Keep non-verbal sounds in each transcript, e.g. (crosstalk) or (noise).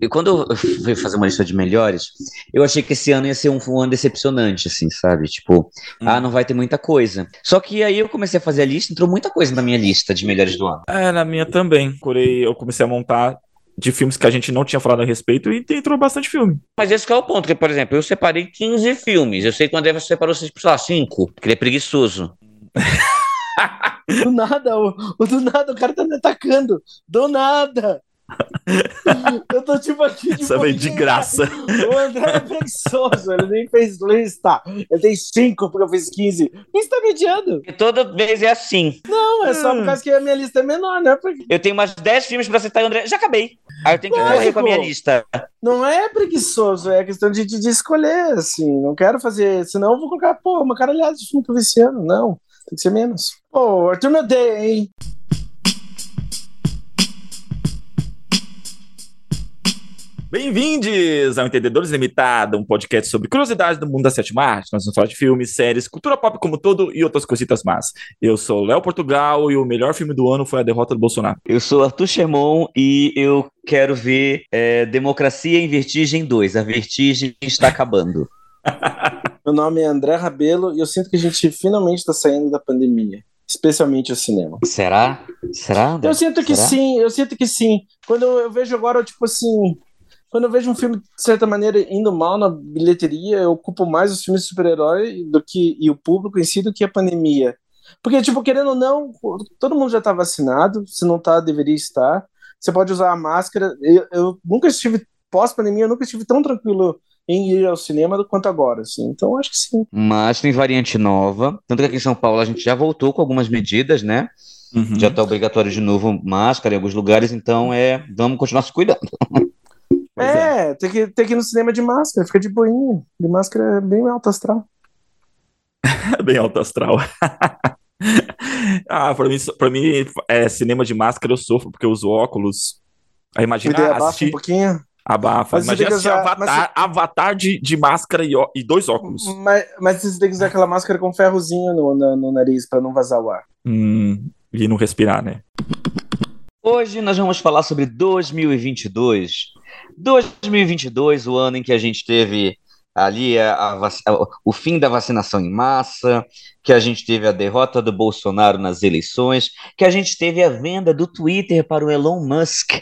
E quando eu fui fazer uma lista de melhores, eu achei que esse ano ia ser um, um ano decepcionante, assim, sabe? Tipo, hum. ah, não vai ter muita coisa. Só que aí eu comecei a fazer a lista, entrou muita coisa na minha lista de melhores do ano. É, na minha também. Eu comecei a montar de filmes que a gente não tinha falado a respeito e entrou bastante filme. Mas esse é o ponto, que, por exemplo, eu separei 15 filmes. Eu sei que o André separou, sei lá, 5, porque ele é preguiçoso. (laughs) do nada, o, o, do nada, o cara tá me atacando. Do nada. (laughs) Eu tô tipo aqui. Tipo, Essa de graça. O André é preguiçoso, ele nem fez lista. Ele tem 5 porque eu fiz 15. Quem está mediando? E toda vez é assim. Não, é só por causa que a minha lista é menor, né? Porque... Eu tenho mais 10 filmes pra citar, André. Já acabei. Aí eu tenho que correr com a minha lista. Não é preguiçoso, é questão de, de, escolher, assim. Não quero fazer. Senão eu vou colocar, pô, uma caralhada de filme que eu vi esse ano. Não, tem que ser menos. Pô, Arthur Day, hein? Bem-vindos ao Entendedores Limitado, um podcast sobre curiosidades do mundo da sétima arte. Nós vamos falar de filmes, séries, cultura pop como todo e outras coisitas más. Eu sou Léo Portugal e o melhor filme do ano foi A Derrota do Bolsonaro. Eu sou Arthur Chemon e eu quero ver é, Democracia em Vertigem 2. A Vertigem está acabando. (laughs) Meu nome é André Rabelo e eu sinto que a gente finalmente está saindo da pandemia especialmente o cinema. Será? Será? André? Eu sinto que Será? sim, eu sinto que sim. Quando eu vejo agora, tipo assim, quando eu vejo um filme, de certa maneira, indo mal na bilheteria, eu ocupo mais os filmes de super-herói do que e o público em si do que a pandemia. Porque, tipo, querendo ou não, todo mundo já está vacinado, se não está, deveria estar. Você pode usar a máscara. Eu, eu nunca estive, pós-pandemia, eu nunca estive tão tranquilo em ir ao cinema quanto agora, assim. Então, acho que sim. Mas tem variante nova, tanto que aqui em São Paulo a gente já voltou com algumas medidas, né? Uhum. Já está obrigatório de novo máscara em alguns lugares, então é, vamos continuar se cuidando. É, é, Tem, que, tem que ir no cinema de máscara, fica de boinha. De máscara é bem alto astral. (laughs) bem alto astral. ah, pra mim, pra mim é, cinema de máscara eu sofro, porque eu uso óculos. Aí imagina ah, assistir... um pouquinho. Abafa. Mas imagina assistir usar, Avatar, mas... avatar de, de máscara e, e dois óculos. Mas, mas você tem que usar aquela máscara com ferrozinho no, no, no nariz pra não vazar o ar. Hum, e não respirar, né? Hoje nós vamos falar sobre 2022. 2022, o ano em que a gente teve ali a, a, o fim da vacinação em massa, que a gente teve a derrota do Bolsonaro nas eleições, que a gente teve a venda do Twitter para o Elon Musk,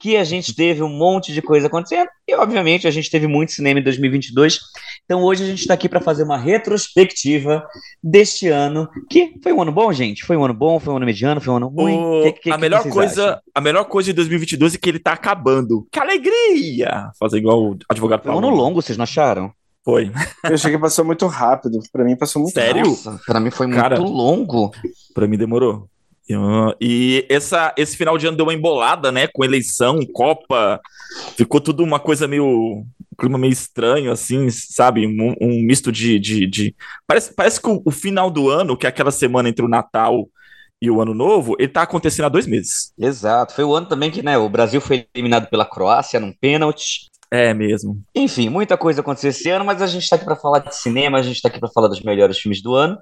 que a gente teve um monte de coisa acontecendo e, obviamente, a gente teve muito cinema em 2022. Então, hoje a gente está aqui para fazer uma retrospectiva deste ano, que foi um ano bom, gente? Foi um ano bom, foi um ano mediano, foi um ano ruim? O... Que, que, a, melhor coisa, a melhor coisa de 2022 é que ele está acabando. Que alegria! Fazer igual o advogado Foi um ano longo, vocês não acharam? Foi. Eu achei que passou muito rápido. Para mim passou muito Sério? rápido. Sério? Para mim foi muito Cara, longo. Para mim demorou. E essa, esse final de ano deu uma embolada, né? Com eleição, Copa. Ficou tudo uma coisa meio. Um clima meio estranho, assim, sabe? Um, um misto de. de, de... Parece, parece que o, o, final do ano, que é aquela semana entre o Natal e o Ano Novo, ele tá acontecendo há dois meses. Exato. Foi o ano também que né, o Brasil foi eliminado pela Croácia num pênalti. É mesmo. Enfim, muita coisa aconteceu esse ano, mas a gente está aqui para falar de cinema, a gente está aqui para falar dos melhores filmes do ano.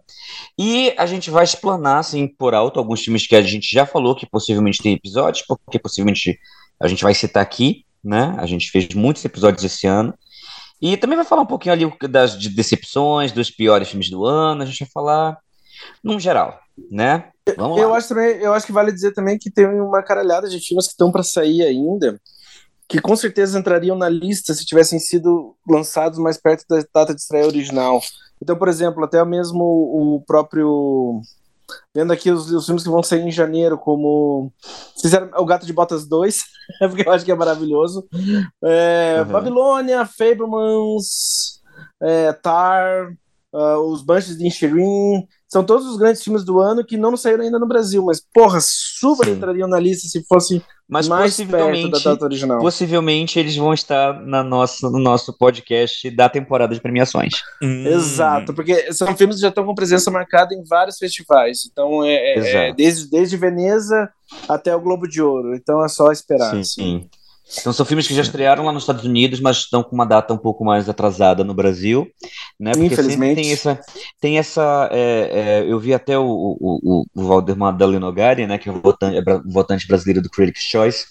E a gente vai explanar, assim, por alto, alguns filmes que a gente já falou que possivelmente tem episódios, porque possivelmente a gente vai citar aqui, né? A gente fez muitos episódios esse ano. E também vai falar um pouquinho ali das decepções, dos piores filmes do ano, a gente vai falar num geral, né? Vamos eu lá. acho também, eu acho que vale dizer também que tem uma caralhada de filmes que estão para sair ainda que com certeza entrariam na lista se tivessem sido lançados mais perto da data de estreia original. Então, por exemplo, até mesmo o próprio. Vendo aqui os, os filmes que vão sair em janeiro, como. Fizeram O Gato de Botas 2, (laughs) porque eu acho que é maravilhoso. É, uhum. Babilônia, Fablemans, é, Tar, uh, Os Bunches de Inchirin, são todos os grandes filmes do ano que não saíram ainda no Brasil, mas, porra, super Sim. entrariam na lista se fossem mas mais possivelmente, perto da data original. Possivelmente eles vão estar na nossa, no nosso podcast da temporada de premiações. Hum. Exato, porque são filmes que já estão com presença marcada em vários festivais. Então, é, é, é desde, desde Veneza até o Globo de Ouro. Então é só esperar. Sim, assim. Então são filmes que já estrearam lá nos Estados Unidos, mas estão com uma data um pouco mais atrasada no Brasil, né? Porque Infelizmente. tem essa, tem essa é, é, eu vi até o, o, o, o Valdemar Dalinogari, né? Que é o votante, é votante brasileiro do Critics' Choice.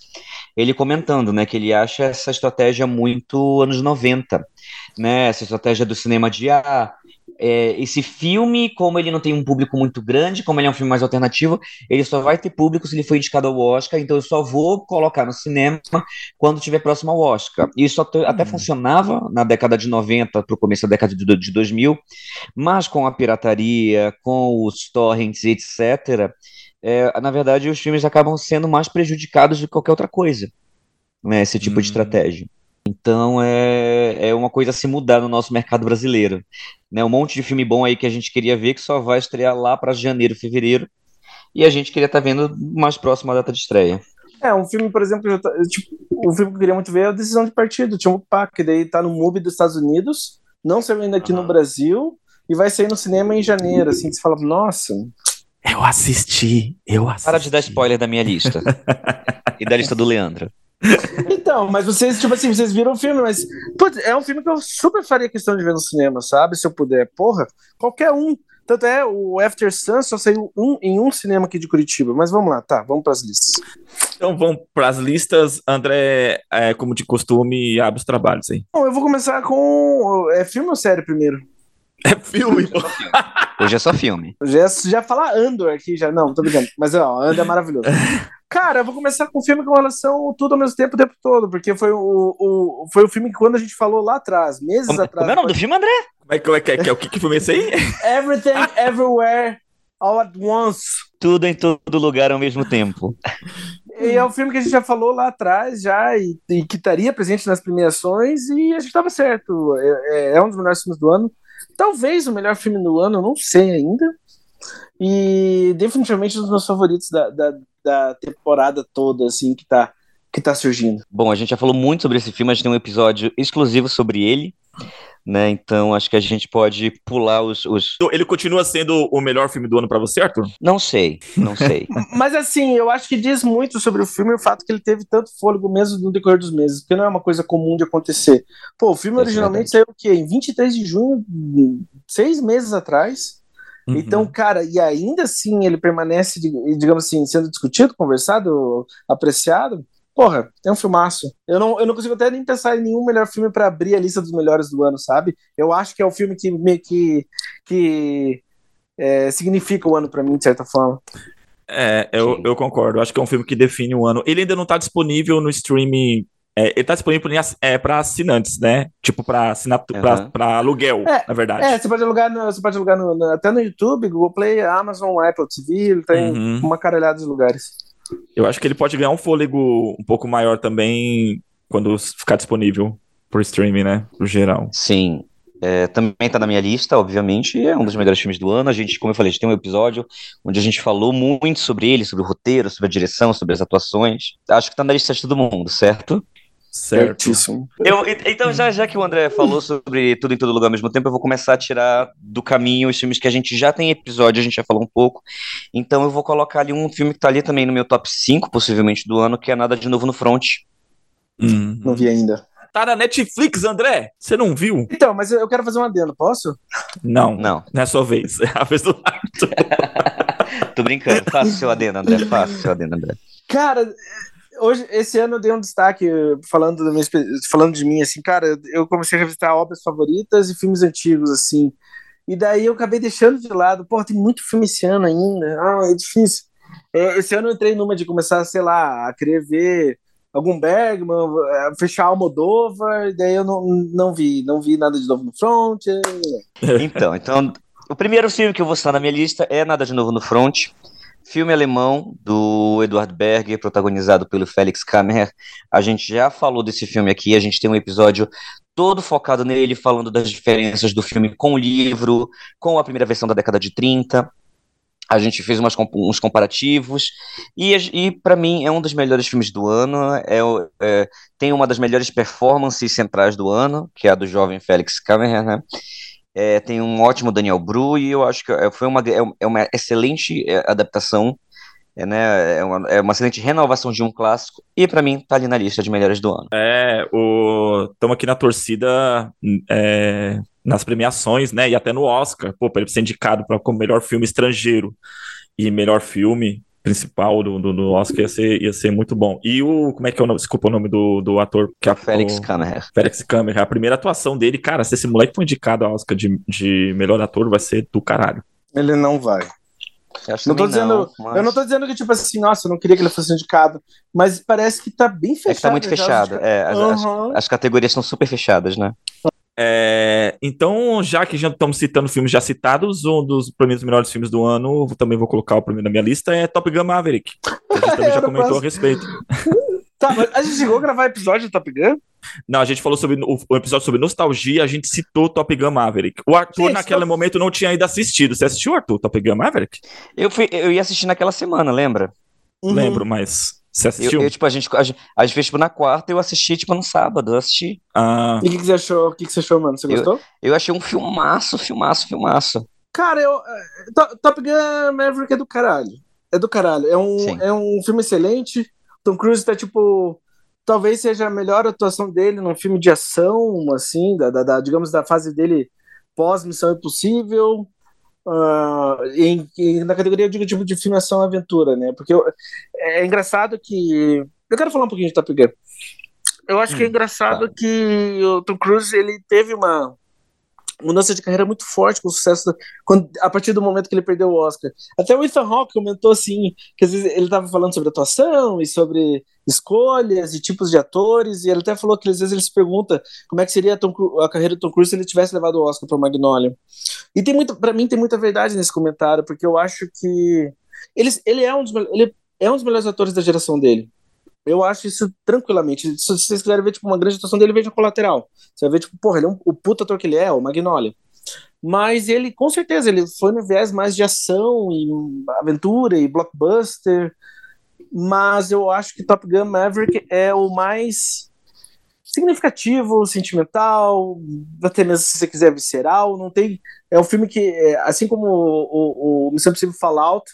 ele comentando, né, que ele acha essa estratégia muito anos 90, né, essa estratégia do cinema de ah, é, esse filme, como ele não tem um público muito grande, como ele é um filme mais alternativo, ele só vai ter público se ele for indicado ao Oscar, então eu só vou colocar no cinema quando estiver próximo ao Oscar. Isso até, até Hum. funcionava na década de 90 para o começo da década de, de 2000, mas com a pirataria, com os torrents, etc., é, na verdade os filmes acabam sendo mais prejudicados do que qualquer outra coisa, né, esse tipo de Hum. estratégia. Então é, é uma coisa a se mudar no nosso mercado brasileiro. Né, um monte de filme bom aí que a gente queria ver que só vai estrear lá para janeiro, fevereiro. E a gente queria estar vendo mais próximo à data de estreia. É, um filme, por exemplo, que eu ta- tipo, um filme que eu queria muito ver é a Decisão de Partido, Tim Park, que daí tá no MUBI dos Estados Unidos, não saiu ainda aqui no Aham. Brasil, e vai sair no cinema em janeiro, assim, que você fala, nossa, Eu assisti, eu assisti. Para de dar spoiler da minha lista. (laughs) e da lista do Leandro. (laughs) Então, mas vocês, tipo assim, vocês viram o filme, mas putz, é um filme que eu super faria questão de ver no cinema, sabe? Se eu puder. Porra, qualquer um. Tanto é, o After Sun só saiu um, em um cinema aqui de Curitiba. Mas vamos lá, tá, vamos pras listas. Então vamos para as listas. André, é, como de costume, abre os trabalhos aí. Bom, eu vou começar com. É filme ou série primeiro? É filme, pô. (laughs) Hoje é só filme. Já, já falar Andor aqui, já. Não, tô brincando. Mas ó, Andor é maravilhoso. (laughs) Cara, eu vou começar com um filme com relação tudo ao mesmo tempo, o tempo todo, porque foi o, o, foi o filme que quando a gente falou lá atrás, meses Como, atrás. como é o nome do filme, André? Como é, como é que é? que é? O que, que filme é esse aí? (laughs) Everything, Everywhere, All at Once. Tudo em todo lugar ao mesmo tempo. E é um filme que a gente já falou lá atrás, já, e, e que estaria presente nas premiações, e a gente estava certo. É, é- é um dos melhores filmes do ano. Talvez o melhor filme do ano, eu não sei ainda. E definitivamente um dos meus favoritos da, da, da temporada toda, assim, que tá, que tá surgindo. Bom, a gente já falou muito sobre esse filme, a gente tem um episódio exclusivo sobre ele, né? Então acho que a gente pode pular os. os... Ele continua sendo o melhor filme do ano pra você, Arthur? Não sei, não sei. (laughs) Mas assim, eu acho que diz muito sobre o filme o fato que ele teve tanto fôlego mesmo no decorrer dos meses, porque não é uma coisa comum de acontecer. Pô, o filme originalmente saiu o quê? Em 23 de junho, seis meses atrás. Uhum. Então, cara, e ainda assim ele permanece, dig- digamos assim, sendo discutido, conversado, apreciado. Porra, é um filmaço. Eu não, eu não consigo até nem pensar em nenhum melhor filme pra abrir a lista dos melhores do ano, sabe? Eu acho que é o filme que meio que, que é, significa o ano pra mim, de certa forma. É, eu, eu concordo. Acho que é um filme que define o ano. Ele ainda não tá disponível no streaming. é, ele tá disponível é, para assinantes, né? Tipo, pra, assinatu- Aham. pra, pra aluguel, É, na verdade. É, você pode alugar, no, você pode alugar no- no- até no YouTube, Google Play, Amazon, Apple TV, ele tem Uhum. uma caralhada de lugares. Eu acho que ele pode ganhar um fôlego um pouco maior também quando ficar disponível por streaming, né? No geral. Sim. É, também tá na minha lista, obviamente, é um dos melhores filmes do ano. A gente, como eu falei, a gente tem um episódio onde a gente falou muito sobre ele, sobre o roteiro, sobre a direção, sobre as atuações. Acho que tá na lista de todo mundo, certo? Certo. Certíssimo. Eu, então, já, já que o André falou sobre tudo em todo lugar ao mesmo tempo, eu vou começar a tirar do caminho os filmes que a gente já tem episódio, a gente já falou um pouco. Então, eu vou colocar ali um filme que tá ali também no meu top 5, possivelmente, do ano, que é Nada de Novo no Front. Uhum. Não vi ainda. Tá na Netflix, André? Você não viu? Então, mas eu quero fazer um adendo, posso? Não. Não, Não é a sua vez. (laughs) É a vez do (laughs) tô brincando. Faça o seu adendo, André. Faça o seu adendo, André. Cara, hoje, esse ano eu dei um destaque falando, da minha, falando de mim, assim, cara, eu comecei a revisitar obras favoritas e filmes antigos, assim. E daí eu acabei deixando de lado. Pô, tem muito filme esse ano ainda. Ah, é difícil. É, esse ano eu entrei numa de começar, sei lá, a querer ver algum Bergman, eh, fechar Almodóvar, e daí eu não, não vi, não vi nada de novo no front. Então, então, o primeiro filme que eu vou citar na minha lista é Nada de Novo no Front, filme alemão do Eduard Berger, protagonizado pelo Felix Kammer. A gente já falou desse filme aqui, a gente tem um episódio todo focado nele, falando das diferenças do filme com o livro, com a primeira versão da década de 30. A gente fez umas, uns comparativos, e, e para mim é um dos melhores filmes do ano. É, é, tem uma das melhores performances centrais do ano, que é a do jovem Felix Kammer, né? É, tem um ótimo Daniel Bru e eu acho que é, foi uma, é, é uma excelente é, adaptação, é, né, é, uma, é uma excelente renovação de um clássico e para mim tá ali na lista de melhores do ano. É, o... estamos aqui na torcida é, nas premiações, né? E até no Oscar. Pô, pra ele ser indicado pra, como melhor filme estrangeiro e melhor filme, principal do, do, do, Oscar ia ser, ia ser muito bom. E o. Como é que é o nome? Desculpa o nome do, do ator. Que é Félix Kammerer. Félix Kammerer. A primeira atuação dele, cara, se esse moleque for indicado ao Oscar de, de melhor ator, vai ser do caralho. Ele não vai. Não tô dizendo, não, mas... Eu não tô dizendo que, tipo assim, nossa, eu não queria que ele fosse indicado, mas parece que tá bem fechado. É que tá muito fechado, é, as, uhum. as, as, categorias estão super fechadas, né? É, então, já que já estamos citando filmes já citados, um dos dos melhores filmes do ano, também vou colocar o primeiro na minha lista, é Top Gun Maverick. a (laughs) gente também já comentou posso... a respeito. (laughs) tá, mas a gente chegou a gravar episódio de Top Gun? Não, a gente falou sobre o, o episódio sobre nostalgia, a gente citou Top Gun Maverick. O Arthur, Sim, naquele tô... momento, não tinha ainda assistido. Você assistiu, Arthur, Top Gun Maverick? Eu, fui, eu ia assistir naquela semana, lembra? Uhum. Lembro, mas. Você assistiu? Eu, eu, tipo, a gente, a, gente, a gente fez tipo, na quarta eu assisti, tipo, no sábado. Eu assisti. Ah. E o que, que, você achou? O que, que você achou, mano? Você gostou? Eu, eu achei um filmaço, filmaço, filmaço. Cara, eu. Eh, Top Gun Maverick é do caralho. É do caralho. É um, é um filme excelente. Tom Cruise tá, tipo talvez seja a melhor atuação dele num filme de ação, assim, da, da, da digamos, da fase dele pós-Missão Impossível, uh, em, em, na categoria, eu digo, tipo de filme ação-aventura, né? Porque eu, é engraçado que... Eu quero falar um pouquinho de Top Gun. Eu acho hum, que é hum, engraçado tá. que o Tom Cruise, ele teve uma mudança de carreira muito forte com o sucesso quando, a partir do momento que ele perdeu o Oscar. Até o Ethan Hawke comentou assim, que às vezes ele estava falando sobre atuação e sobre escolhas e tipos de atores, e ele até falou que às vezes ele se pergunta como é que seria a, Tom, a carreira do Tom Cruise se ele tivesse levado o Oscar para Magnolia. E tem muito, para mim tem muita verdade nesse comentário, porque eu acho que ele, ele, é um dos, ele é um dos melhores atores da geração dele. Eu acho isso tranquilamente. Se vocês quiserem ver tipo, uma grande atuação dele, veja colateral. Você vai ver, tipo, porra, ele é um, o puta ator que ele é, o Magnolia. Mas ele, com certeza, ele foi no viés mais de ação e aventura e blockbuster. Mas eu acho que Top Gun Maverick é o mais significativo, sentimental, até mesmo se você quiser visceral. Não tem. É um filme que, é, assim como o, o, o Missão Impossível Fallout,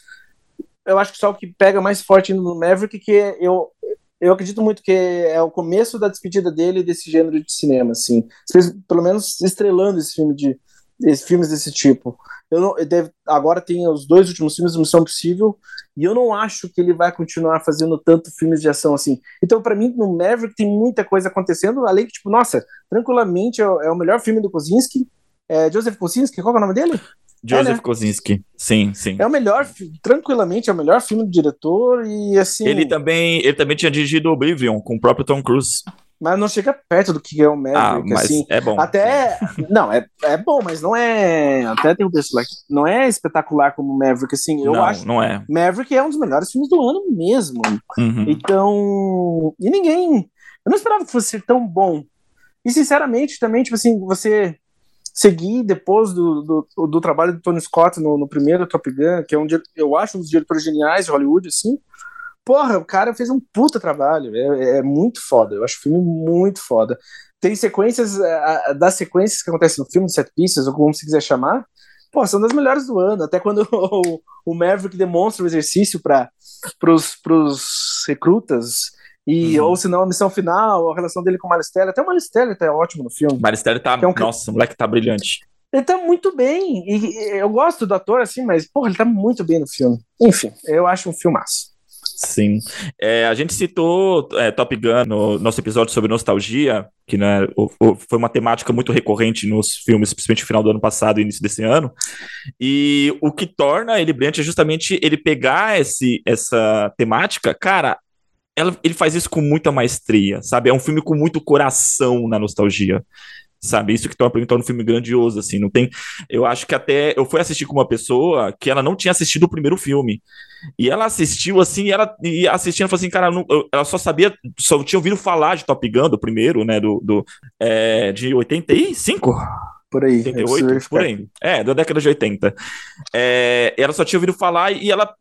eu acho que só o que pega mais forte no Maverick que é, eu eu acredito muito que é o começo da despedida dele desse gênero de cinema, assim. Pelo menos estrelando esse filme de filmes desse tipo. Eu não, eu deve, agora tem os dois últimos filmes do Missão Possível e eu não acho que ele vai continuar fazendo tanto filmes de ação assim. Então, para mim, no Maverick tem muita coisa acontecendo, além que, tipo, nossa, tranquilamente é, é o melhor filme do Kosinski. É Joseph Kosinski, qual é o nome dele? Joseph é, né? Kosinski. Sim, sim. É o melhor, tranquilamente, é o melhor filme do diretor e assim. Ele também, ele também tinha dirigido Oblivion com o próprio Tom Cruise. Mas não chega perto do que é o Maverick, ah, mas assim. É bom. Até. Não, é, é bom, mas não é. Até tem um texto lá. Não é espetacular como Maverick, assim. Eu não, acho. Não é. Maverick é um dos melhores filmes do ano mesmo. Uhum. Então. E ninguém. Eu não esperava que fosse ser tão bom. E sinceramente, também, tipo assim, você segui depois do, do, do, trabalho do Tony Scott no, no, primeiro Top Gun, que é um eu acho um dos diretores geniais de Hollywood, assim. Porra, o cara fez um puta trabalho, é, é muito foda, eu acho o filme muito foda. Tem sequências, a, das sequências que acontecem no filme, set pieces, ou como se quiser chamar, pô, são das melhores do ano. Até quando (laughs) o, o Maverick demonstra o exercício para os recrutas e, uhum. Ou se não, a missão final, a relação dele com o Maristelli. Até o Maristelli tá ótimo no filme. Maristelli tá. É um... Nossa, o moleque tá brilhante. Ele tá muito bem. E eu gosto do ator, assim, mas, porra, ele tá muito bem no filme. Enfim, eu acho um filmaço. Sim. É, a gente citou é, Top Gun no nosso episódio sobre nostalgia, que né, o, o, foi uma temática muito recorrente nos filmes, principalmente no final do ano passado e início desse ano. E o que torna ele brilhante é justamente ele pegar esse, essa temática, cara, ela, ele faz isso com muita maestria, sabe? É um filme com muito coração na nostalgia. Sabe, isso que torna pra mim um filme grandioso, assim, não tem... Eu acho que até... Eu fui assistir com uma pessoa que ela não tinha assistido o primeiro filme. E ela assistiu, assim, e ela e assistindo, falou assim, cara, não, ela só sabia, só tinha ouvido falar de Top Gun, do primeiro, né, do, do é, de 85? Por aí. 88, por aí. É, da década de 80. É, ela só tinha ouvido falar e ela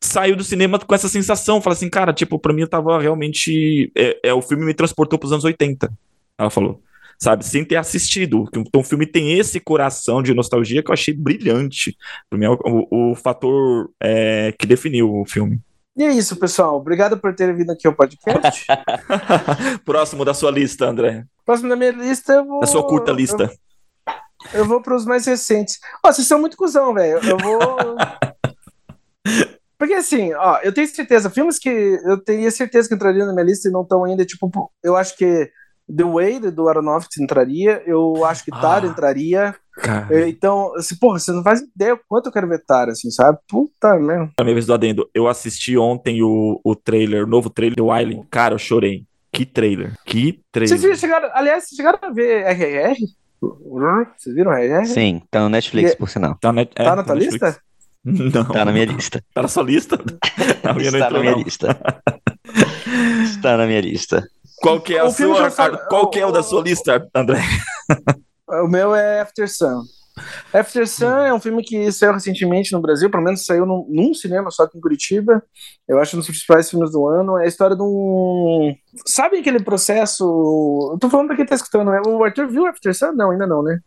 saiu do cinema com essa sensação. Fala assim, cara, tipo, pra mim eu tava realmente. É, é, o filme me transportou pros anos 80. Ela falou. Sabe, sem ter assistido. Então o filme tem esse coração de nostalgia que eu achei brilhante. Pra mim é o, o, o fator é, que definiu o filme. E é isso, pessoal. Obrigado por terem vindo aqui ao podcast. (laughs) Próximo da sua lista, André. Próximo da minha lista, eu vou. Da sua curta lista. Eu... Vou pros mais recentes. Ó, vocês são muito cuzão, velho. Eu vou. (laughs) Porque assim, ó, eu tenho certeza, filmes que eu teria certeza que entrariam na minha lista e não estão ainda, tipo, eu acho que The Wade do Aronofsky entraria, eu acho que Tar Ah. entraria. Cara, Então, assim, porra, você não faz ideia o quanto eu quero ver Tar, assim, sabe? Puta merda. minha vez do adendo. Eu assisti ontem o, o trailer, o novo trailer do Wiley. Cara, eu chorei. Que trailer. Que Vocês trailer. chegaram, aliás, vocês chegaram a ver RRR? Vocês viram RRR? Sim, tá no Netflix, E- por sinal. Tá, net- é, Tá na tua Netflix. lista? Não. Tá na minha lista. Tá na sua lista? (laughs) Na minha Está na minha não. lista. Está na minha lista. Qual que é a O sua, já qual que é o da sua lista, André? (laughs) O meu é After Sun. After Sun é um filme que saiu recentemente no Brasil, pelo menos saiu num, num cinema só aqui em Curitiba. Eu acho um dos principais filmes do ano. É a história de um. Sabe aquele processo. Eu tô falando pra quem tá escutando, né? O Arthur viu After Sun? Não, ainda não, né?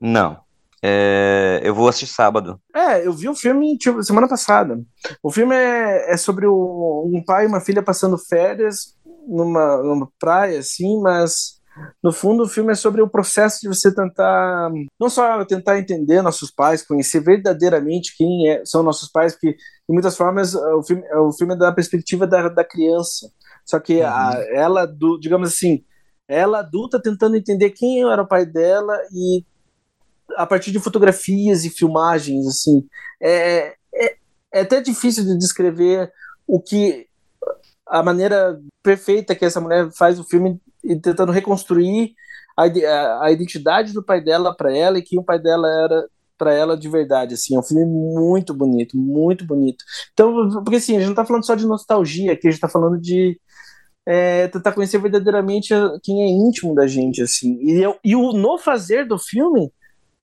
Não. É, eu vou assistir sábado. É, eu vi o filme tipo, semana passada. O filme é, é sobre o- um pai e uma filha passando férias numa, numa praia, assim, mas no fundo o filme é sobre o processo de você tentar, não só tentar entender nossos pais, conhecer verdadeiramente quem é- são nossos pais, porque de muitas formas o filme, o filme é da perspectiva da, da criança. Só que a- ela, do, digamos assim, ela adulta tentando entender quem era o pai dela e a partir de fotografias e filmagens, assim, é, é, é até difícil de descrever o que a maneira perfeita que essa mulher faz o filme e tentando reconstruir a, a- a identidade do pai dela para ela e quem o pai dela era para ela de verdade, assim, é um filme muito bonito, muito bonito. Então, porque assim, a gente não tá falando só de nostalgia, aqui a gente tá falando de é, tentar conhecer verdadeiramente quem é íntimo da gente, assim. E, e o no fazer do filme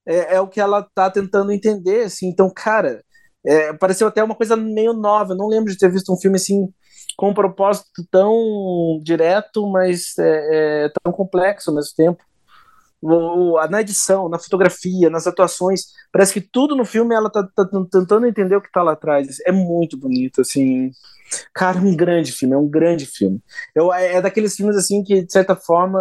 é, é o que ela tá tentando entender, assim. Então, cara, é, pareceu até uma coisa meio nova. Eu não lembro de ter visto um filme assim com um propósito tão direto, mas é, é, tão complexo ao mesmo tempo. O- na edição, na fotografia, nas atuações, parece que tudo no filme ela tá, tá tentando entender o que tá lá atrás. É muito bonito, assim. Cara, é um grande filme, é um grande filme. Eu, é, é daqueles filmes assim que, de certa forma,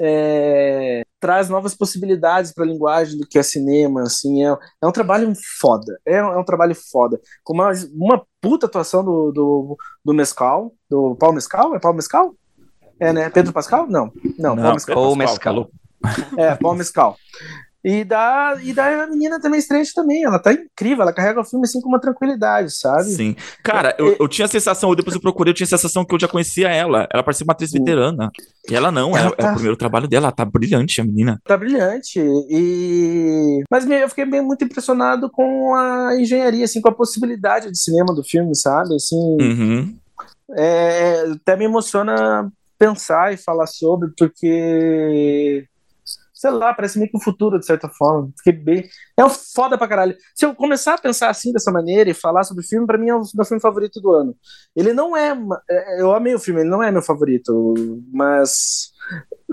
é, traz novas possibilidades para a linguagem do que é cinema, assim, é, é um trabalho foda, é, um- é um trabalho foda, com uma, uma puta atuação do, do, do Mescal, do Paulo Mescal, é Paulo Mescal? É, né, Pedro Pascal? Não, não, Paulo Mescal, Ou Mescal. é, Paulo Mescal. E da, e da menina também estreante também, ela tá incrível, ela carrega o filme assim com uma tranquilidade, sabe? Sim. Cara, eu, eu tinha a sensação, depois eu procurei, eu tinha a sensação que eu já conhecia ela. Ela parecia uma atriz veterana. E ela não, Ela é, é tá- o primeiro trabalho dela, ela tá brilhante, a menina. Tá brilhante. E... Mas eu fiquei bem muito impressionado com a engenharia, assim, com a possibilidade de cinema do filme, sabe? Assim, Uhum. é, até me emociona pensar e falar sobre, porque. Sei lá, parece meio que o futuro, de certa forma. Fiquei bem. É um foda pra caralho. Se eu começar a pensar assim, dessa maneira, e falar sobre o filme, pra mim é o meu filme favorito do ano. Ele não é. uma- é, Eu amei o filme, ele não é meu favorito, mas.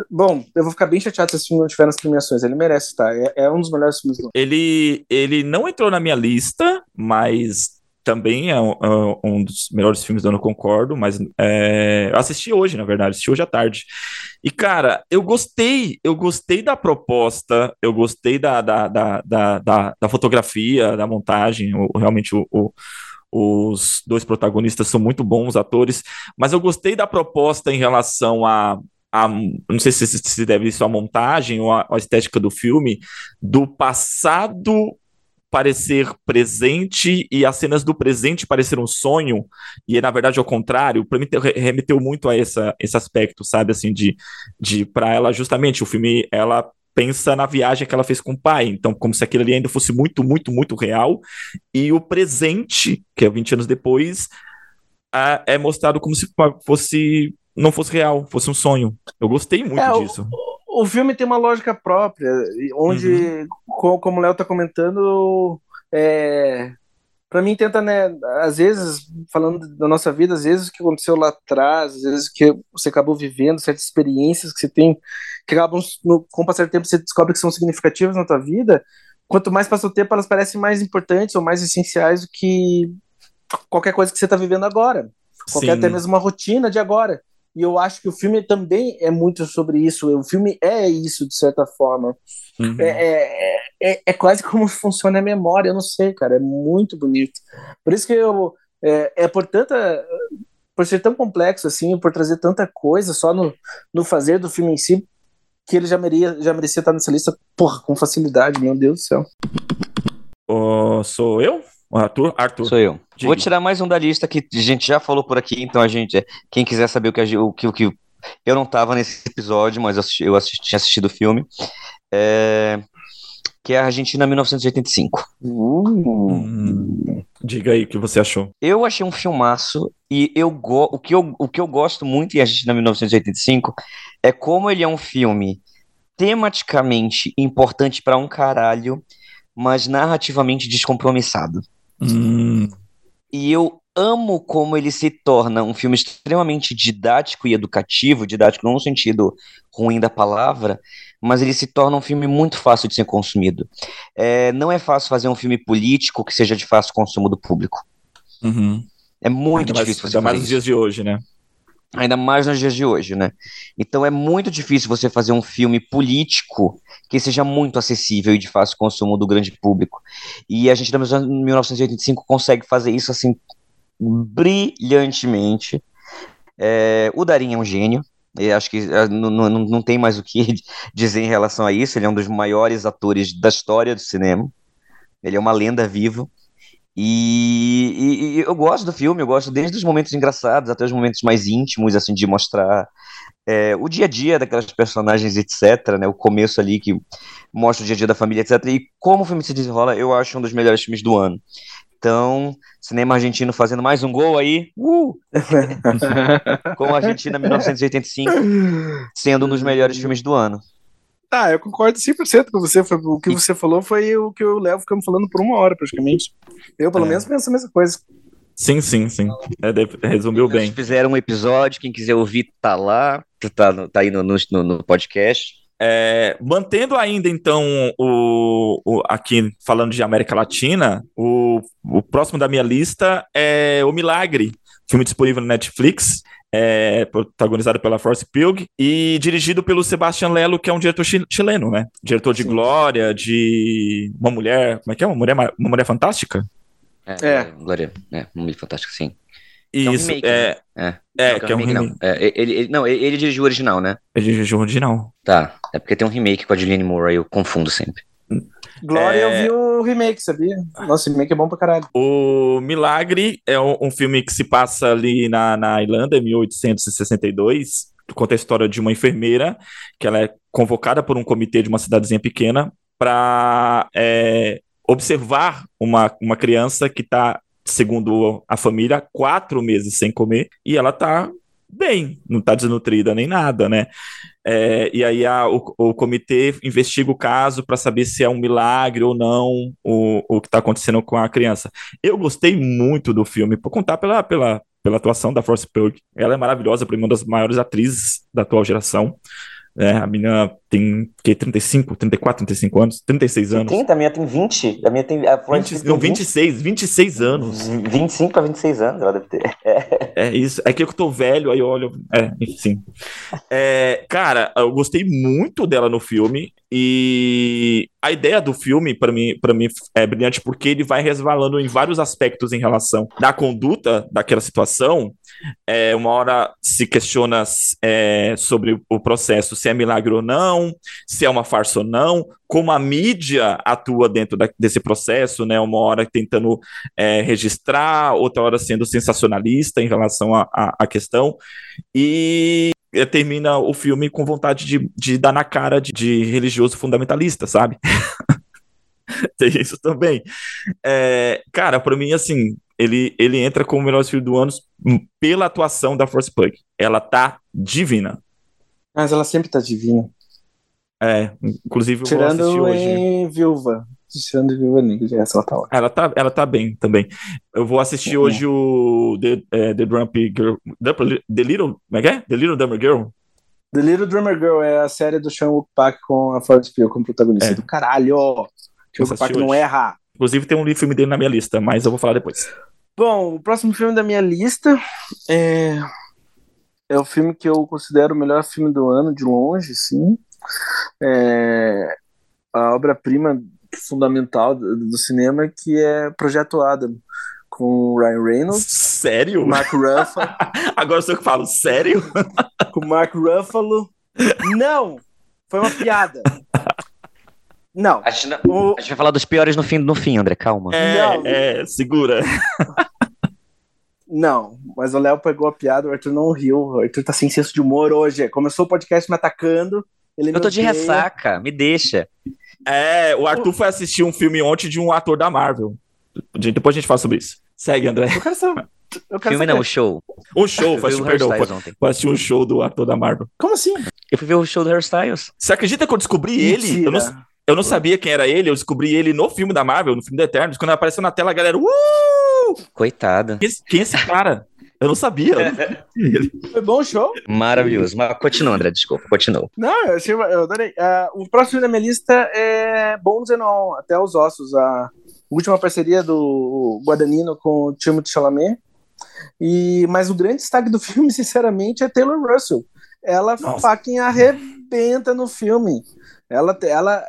Bom, eu vou ficar bem chateado se esse filme não estiver nas premiações. Ele merece estar. É, é um dos melhores filmes do ano. Ele, ele não entrou na minha lista, mas também é um, é um dos melhores filmes do ano, concordo. Mas é, assisti hoje, na verdade, assisti hoje à tarde. E, cara, eu gostei, eu gostei da proposta, eu gostei da, da, da, da, da, da fotografia, da montagem. o- realmente, o, o- os dois protagonistas são muito bons atores, mas eu gostei da proposta em relação a. a não sei se se deve isso à montagem ou à estética do filme, do passado parecer presente e as cenas do presente parecer um sonho, e na verdade ao contrário, para mim te- re- remeteu muito a essa, esse aspecto, sabe, assim, de, de para ela, justamente, o filme, ela pensa na viagem que ela fez com o pai, então como se aquilo ali ainda fosse muito, muito, muito real, e o presente, que é 20 anos depois, a- é mostrado como se fosse, não fosse real, fosse um sonho. Eu gostei muito É, disso. O filme tem uma lógica própria, onde, co- como o Léo tá comentando, é, para mim tenta, né, às vezes, falando da nossa vida, às vezes o que aconteceu lá atrás, às vezes que você acabou vivendo, certas experiências que você tem, que acabam, no, com o passar do tempo, você descobre que são significativas na tua vida, quanto mais passa o tempo, elas parecem mais importantes ou mais essenciais do que qualquer coisa que você está vivendo agora qualquer Sim. até mesmo uma rotina de agora. E eu acho que o filme também é muito sobre isso. O filme é isso, de certa forma. Uhum. É, é- é, é quase como (laughs) funciona a memória, eu não sei, cara, é muito bonito. Por isso que eu, é, é por tanta, por ser tão complexo assim, por trazer tanta coisa só no, no fazer do filme em si, que ele já merecia, já merecia estar nessa lista, porra, com facilidade, meu Deus do céu. Oh, sou eu? Arthur? Arthur. Sou eu. Diga. Vou tirar mais um da lista que a gente já falou por aqui, então a gente, quem quiser saber o que, o que, o que eu não estava nesse episódio, mas eu, assisti, eu assisti, tinha assistido o filme, é, que é a Argentina 1985. Hum, diga aí o que você achou. Eu achei um filmaço e eu go, o, que eu, o que eu gosto muito em Argentina 1985 é como ele é um filme tematicamente importante para um caralho, mas narrativamente descompromissado. Hum. E eu amo como ele se torna um filme extremamente didático e educativo, didático não no sentido ruim da palavra, mas ele se torna um filme muito fácil de ser consumido. É, não é fácil fazer um filme político que seja de fácil consumo do público. Uhum. É muito ainda difícil mais, ainda mais nos dias de hoje, né? Ainda mais nos dias de hoje, né? Então é muito difícil você fazer um filme político que seja muito acessível e de fácil consumo do grande público. E a gente, em 1985, consegue fazer isso assim brilhantemente. É, o Darim é um gênio. Eu acho que é, não, não, não tem mais o que (laughs) dizer em relação a isso. Ele é um dos maiores atores da história do cinema. Ele é uma lenda viva. E, e, e, eu gosto do filme, eu gosto desde os momentos engraçados até os momentos mais íntimos, assim, de mostrar é, o dia a dia daquelas personagens, etc., né, o começo ali que mostra o dia a dia da família, etc., e como o filme se desenrola, eu acho um dos melhores filmes do ano. Então, cinema argentino fazendo mais um gol aí. Uh! (laughs) Com a Argentina 1985 sendo um dos melhores filmes do ano. Ah, eu concordo 100% com você. Foi, o que você falou foi o que eu levo ficamos falando por uma hora, praticamente. Eu, pelo é. menos, penso a mesma coisa. Sim, sim, sim. É, resumiu bem. Eles fizeram um episódio, quem quiser ouvir tá lá, tá, tá aí no, no, no podcast. É, mantendo ainda, então, o, o, aqui falando de América Latina, o, o próximo da minha lista é O Milagre, filme disponível no Netflix, é, protagonizado pela Force Pugh e dirigido pelo Sebastian Lello, que é um diretor chileno, né? Diretor de Sim. Glória, de Uma Mulher. Como é que é? Uma Mulher, uma mulher Fantástica? É, é. Glória. É, Uma Mulher Fantástica, sim. Isso, é, é, é, que é um remake, não. É, ele, ele, não, ele, ele dirigiu o original, né? Ele dirigiu o original. Tá, é porque tem um remake com a Julianne Moore, eu confundo sempre. Glória, é... eu vi o remake, sabia? Nossa, o remake é bom pra caralho. O Milagre é um, um filme que se passa ali na, na Irlanda, em 1862. Conta a história de uma enfermeira que ela é convocada por um comitê de uma cidadezinha pequena para é, observar uma, uma criança que está segundo a família, quatro meses sem comer e ela tá bem, não tá desnutrida nem nada, né? É, e aí a, o, o, comitê investiga o caso para saber se é um milagre ou não o, o que está acontecendo com a criança. Eu gostei muito do filme, por contar pela, pela, pela atuação da Force Pug. Ela é maravilhosa, para mim, uma das maiores atrizes da atual geração. É, a menina tem que 35, 34, 35 anos, 36 anos. 30, a minha tem 20. A minha tem. A 20, não, 26, 26 anos. 25 a 26 anos ela deve ter. É, é isso. É que eu tô velho, aí eu olho. É, enfim. É, cara, eu gostei muito dela no filme. E a ideia do filme, para mim, para mim, é brilhante porque ele vai resvalando em vários aspectos em relação da conduta daquela situação. É, uma hora se questiona é, sobre o processo, se é milagre ou não, se é uma farsa ou não, como a mídia atua dentro da, desse processo, né? Uma hora tentando é, registrar, outra hora sendo sensacionalista em relação à questão. E termina o filme com vontade de, de dar na cara de, de religioso fundamentalista, sabe? (laughs) Tem isso também. É, cara, para mim, assim, ele, ele entra como o melhor filme do ano pela atuação da Force Pug. Ela tá divina. Mas ela sempre tá divina. É, inclusive eu Tirando vou assistir hoje. em Viúva. Tirando Viúva Negra, essa ela tá ótima. Ela tá, ela tá bem também. Eu vou assistir uhum. hoje o The, é, The Drumpy Girl. The Little. Como é que é? The Little Drummer Girl. The Little Drummer Girl é a série do Sean Wook-Pak com a Florence Pugh como protagonista. É. Do caralho! Sean Wook-Pak não erra. Inclusive tem um filme dele na minha lista, mas eu vou falar depois. Bom, o próximo filme da minha lista é é o filme que eu considero o melhor filme do ano, de longe, sim. É a obra-prima fundamental do, cinema, que é Projeto Adam, com o Ryan Reynolds, Sério? Mark Ruffalo, (laughs) Agora sou eu que falo, sério? com o Mark Ruffalo. Não! Foi uma piada. Não. A gente, não- O, a gente vai falar dos piores no fim, no fim André, calma. É, Não. é, segura. (laughs) não, mas o Léo pegou a piada, o Arthur não riu. O Arthur tá sem senso de humor hoje. Começou o podcast me atacando. Ele me Eu tô de odeia. ressaca, me deixa. É, o Arthur foi assistir um filme ontem de um ator da Marvel. Depois a gente fala sobre isso. Segue, André. Eu quero saber. Eu quero Filme saber. não, o show. Um show, o perdão, foi, assistir um show do ator da Marvel. Como assim? Eu fui ver o show do Hairstyles. Você acredita que eu descobri ele? Mentira. Eu não, eu não sabia quem era ele, eu descobri ele no filme da Marvel, no filme do Eternos. Quando ele apareceu na tela, a galera, uh! Coitada. Quem, esse- quem é esse cara? Eu não sabia. eu não sabia (laughs) ele. Foi bom o show? Maravilhoso. Mas continua, André, desculpa, continua. Não, eu, achei, eu adorei. Ah, o próximo da minha lista é Bones and All, Até os Ossos, a última parceria do Guadagnino com o Timothée Chalamet. E, mas o grande destaque do (laughs) filme, sinceramente, é Taylor Russell. Ela Nossa. fucking arrebenta no filme. Ela, ela,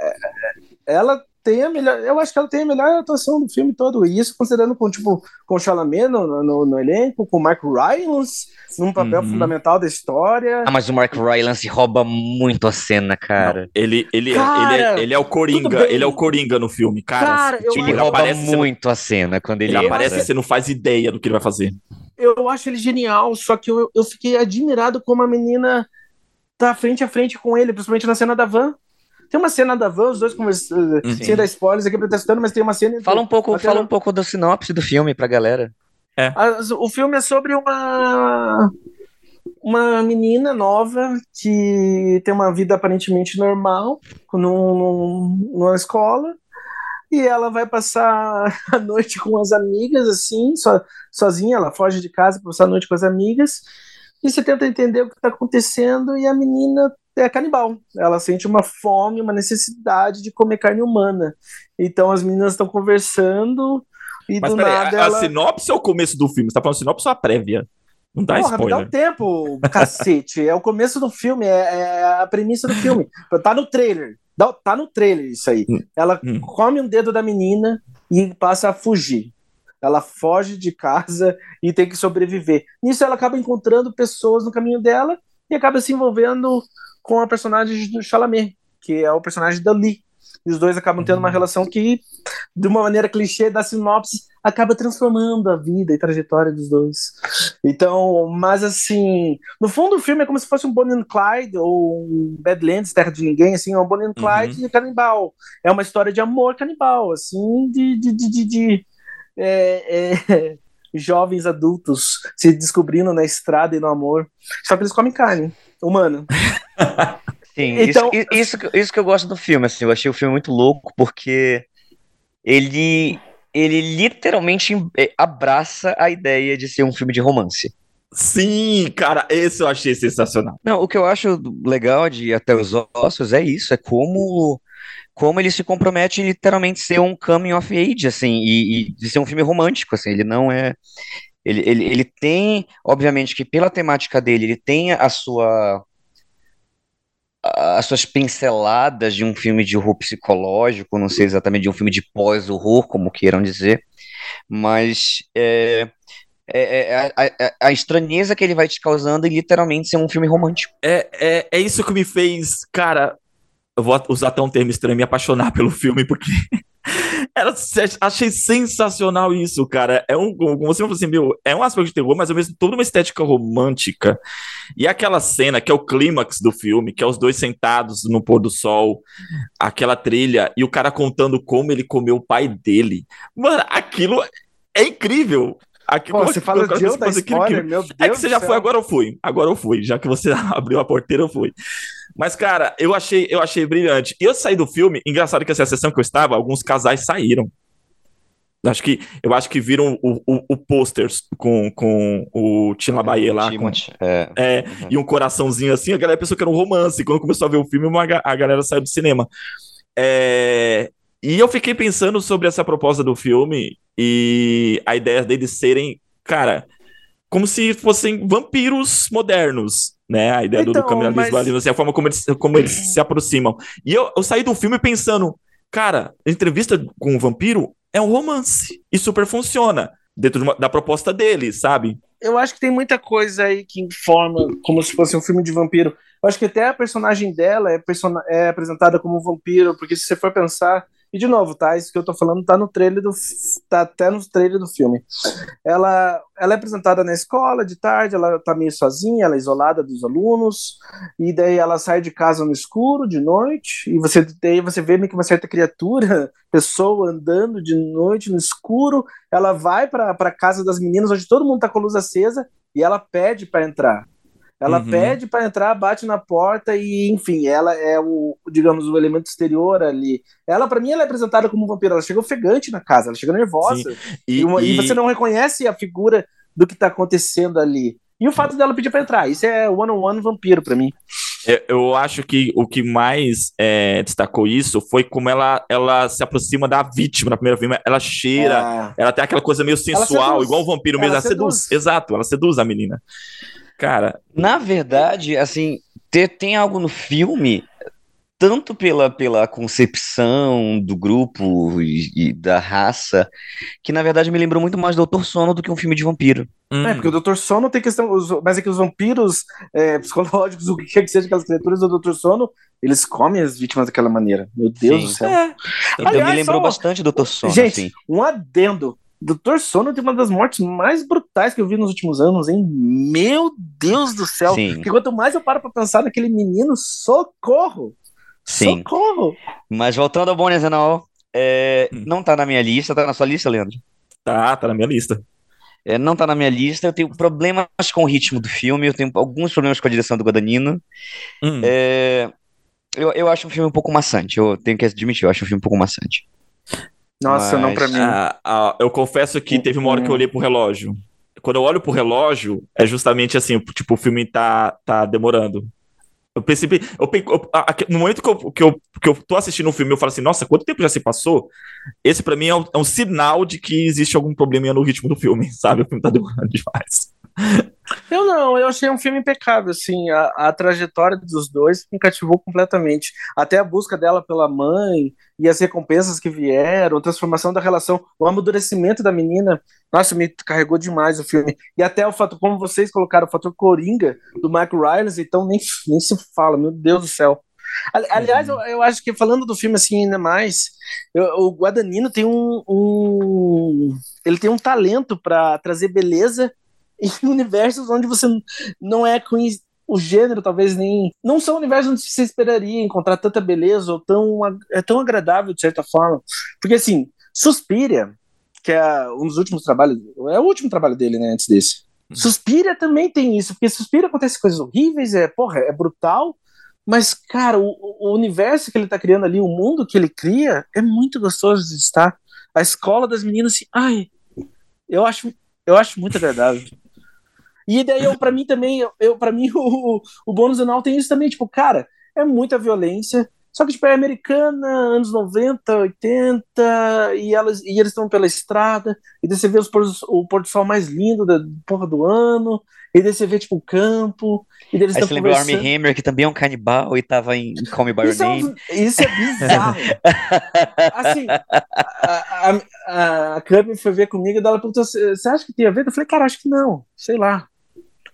ela tem a melhor. Eu acho que ela tem a melhor atuação do filme todo. E isso considerando com, tipo, com o Chalamet no, no, no elenco, com o Mark Rylance num papel Uhum. fundamental da história. Ah, mas o Mark Rylance rouba muito a cena, cara. Ele, ele, é- Cara, ele, é, ele é o Coringa, ele é o Coringa no filme, cara. Cara, eu tipo, Ele rouba aparece, você não- muito a cena quando ele, Ele aparece, você não faz ideia do que ele vai fazer. eu acho ele genial, só que eu, eu fiquei admirado como a menina tá frente a frente com ele, principalmente na cena da van. Tem uma cena da van, os dois conversando, Uhum. sem dar spoilers aqui pra testando, mas tem uma cena. Fala um pouco, fala um pouco da sinopse do filme pra galera. As- O filme é sobre uma uma menina nova que tem uma vida aparentemente normal num, num- numa escola e ela vai passar a noite com as amigas assim, so, sozinha, ela foge de casa para passar a noite com as amigas e você tenta entender o que está acontecendo e a menina é canibal. Ela sente uma fome, uma necessidade de comer carne humana. Então as meninas estão conversando e Mas do nada a, a ela sinopse é o começo do filme? Você tá falando sinopse ou a prévia? Não dá Porra, me dá spoiler. um tempo, cacete. É o começo do filme, é, é a premissa do filme. Tá no trailer. Tá no trailer isso aí. Hum. Ela Hum. come um dedo da menina e passa a fugir. Ela foge de casa e tem que sobreviver. Nisso ela acaba encontrando pessoas no caminho dela e acaba se envolvendo com a personagem do Chalamet, que é o personagem da Lee. E os dois acabam tendo uma Uhum. relação que, de uma maneira clichê da sinopse, acaba transformando a vida e trajetória dos dois. Então, mas assim, no fundo o filme é como se fosse um Bonnie and Clyde ou um Badlands, Terra de Ninguém, assim, é um Bonnie and Clyde de canibal. É uma história de amor canibal, assim, de, de, de, de- de, é, é, (laughs) jovens adultos se descobrindo na estrada e no amor. Só que eles comem carne humana. (laughs) Sim, Então- isso, isso, que- isso que eu gosto do filme, assim, eu achei o filme muito louco porque ele, ele literalmente eh, abraça a ideia de ser um filme de romance. Sim, cara, esse eu achei sensacional. Não, o que eu acho legal de Até os Ossos é isso, é como como ele se compromete em literalmente ser um coming of age, assim, e, e de ser um filme romântico, assim, ele não é ele, ele, ele tem, obviamente que pela temática dele, ele tem a sua as suas pinceladas de um filme de horror psicológico, não sei exatamente de um filme de pós-horror, como queiram dizer, mas é, é, é a estranheza que ele vai te causando e literalmente ser um filme romântico. É, é, é isso que me fez, cara. Eu vou usar até um termo estranho, me apaixonar pelo filme, porque (laughs) era, achei sensacional isso, cara. É um, como você falou assim, meu, é um aspecto de terror, mas ao mesmo toda uma estética romântica. E aquela cena que é o clímax do filme, que é os dois sentados no pôr do sol, aquela trilha, e o cara contando como ele comeu o pai dele. Mano, aquilo é incrível. Aquilo, Pô, você fala de eu aquilo- spoiler, meu Deus é que você já céu. foi, agora eu fui. Agora eu fui. Já que você abriu a porteira, eu fui. Mas, cara, eu achei, eu achei brilhante. E eu saí do filme, engraçado que essa sessão que eu estava, alguns casais saíram. Acho que, eu acho que viram o, o, o pôster com, com o Tilabaye lá. Com, é, é, uhum. e um coraçãozinho assim, a galera pensou que era um romance. Quando começou a ver o filme, uma a galera saiu do cinema. É, e eu fiquei pensando sobre essa proposta do filme e a ideia deles serem, cara, como se fossem vampiros modernos, né? A ideia do- do Então, caminhalismo mas- assim, a forma como eles, como eles se aproximam. E eu, eu saí do filme pensando, Cara, entrevista com o vampiro é um romance. E super funciona. Dentro de uma, da proposta dele, sabe? Eu acho que tem muita coisa aí que informa como se fosse um filme de vampiro. Eu acho que até a personagem dela é, person é apresentada como um vampiro, porque se você for pensar, e de novo, tá? Isso que eu tô falando tá no trailer do tá até no trailer do filme. Ela ela é apresentada na escola de tarde, ela tá meio sozinha, ela é isolada dos alunos, e daí ela sai de casa no escuro de noite, e você daí você vê meio que uma certa criatura, (laughs) pessoa andando de noite no escuro, ela vai para a casa das meninas onde todo mundo tá com a luz acesa e ela pede para entrar. Ela uhum. pede para entrar, bate na porta e, enfim, ela é o, digamos, o elemento exterior ali. Ela, para mim, ela é apresentada como um vampiro. Ela chega ofegante na casa, ela chega nervosa. E, e, uma, e... e, você não reconhece a figura do que tá acontecendo ali. E o fato dela pedir para entrar, isso é one-on-one vampiro para mim. Eu acho que o que mais é, destacou isso foi como ela, ela se aproxima da vítima na primeira filme. Ela cheira, é. ela tem aquela coisa meio sensual, igual o vampiro mesmo. Ela, ela seduz. seduz. Exato, ela seduz a menina. Cara. Na verdade, assim, ter, tem algo no filme, tanto pela, pela concepção do grupo e, e, da raça, que na verdade me lembrou muito mais Doutor Sono do que um filme de vampiro. Hum. É, porque o Doutor Sono tem questão. Os, mas é que os vampiros é, (laughs) psicológicos, o que quer que seja aquelas criaturas do Doutor Sono, eles comem as vítimas daquela maneira. Meu Deus Sim. do céu. É. Então Aliás, me lembrou só... bastante Doutor Sono. Gente, assim. um adendo. Doutor Sono tem uma das mortes mais brutais que eu vi nos últimos anos, hein? Meu Deus do céu! Sim. Que quanto mais eu paro pra pensar naquele menino, socorro! Sim. Socorro! Mas voltando ao Bonnie Zenal, é, hum. não tá na minha lista, tá na sua lista, Leandro? Tá, tá na minha lista. É, não tá na minha lista, eu tenho problemas com o ritmo do filme, eu tenho alguns problemas com a direção do Guadagnino. Hum. É, eu, eu acho um filme um pouco maçante, eu tenho que admitir, eu acho um filme um pouco maçante. Nossa, Mas, não pra mim. Ah, ah, eu confesso que teve uma hora que eu olhei pro relógio. Quando eu olho pro relógio, é justamente assim, tipo, o filme tá, tá demorando. Eu percebi, eu, eu, no momento que eu, que, eu, que eu tô assistindo um filme, eu falo assim, nossa, quanto tempo já se passou? Esse para mim é um, é um, sinal de que existe algum probleminha no ritmo do filme, (laughs) sabe? O filme tá demorando demais. Eu não, eu achei um filme impecável, assim, a, a, trajetória dos dois me cativou completamente. Até a busca dela pela mãe e as recompensas que vieram, a transformação da relação, o amadurecimento da menina, nossa, me carregou demais o filme. E até o fato, como vocês colocaram, o fator Coringa do Mike Rylance, então nem, nem se fala, meu Deus do céu. Aliás, eu, eu, acho que falando do filme assim ainda mais, eu, o Guadagnino tem um, um, ele tem um talento para trazer beleza (laughs) em universos onde você não é conhecido o gênero talvez nem não são universos onde você esperaria encontrar tanta beleza ou tão é tão agradável de certa forma. Porque assim Suspiria que é um dos últimos trabalhos é o último trabalho dele né antes desse. Uhum. Suspiria também tem isso porque Suspiria acontece coisas horríveis é porra é brutal mas cara o, o universo que ele tá criando ali o mundo que ele cria é muito gostoso de estar. A escola das meninas assim ai eu acho eu acho muito agradável e daí, eu, pra mim também, eu, pra mim, (laughs) o, o bônus anual tem isso também, tipo, cara, é muita violência, só que, tipo, é americana, anos 90, 80, e, elas, e eles estão pela estrada, e daí você vê os pôr, o pôr do sol mais lindo da porra do ano, e daí você vê, tipo, o campo, e daí eles Aí você lembra o Armie Hammer, que também é um canibal e tava em Call Me By Your isso Name. É um, isso é bizarro. (laughs) assim, a, a, a, a Cami foi ver comigo e ela perguntou, você acha que tem a ver? Eu falei, cara, acho que não, sei lá.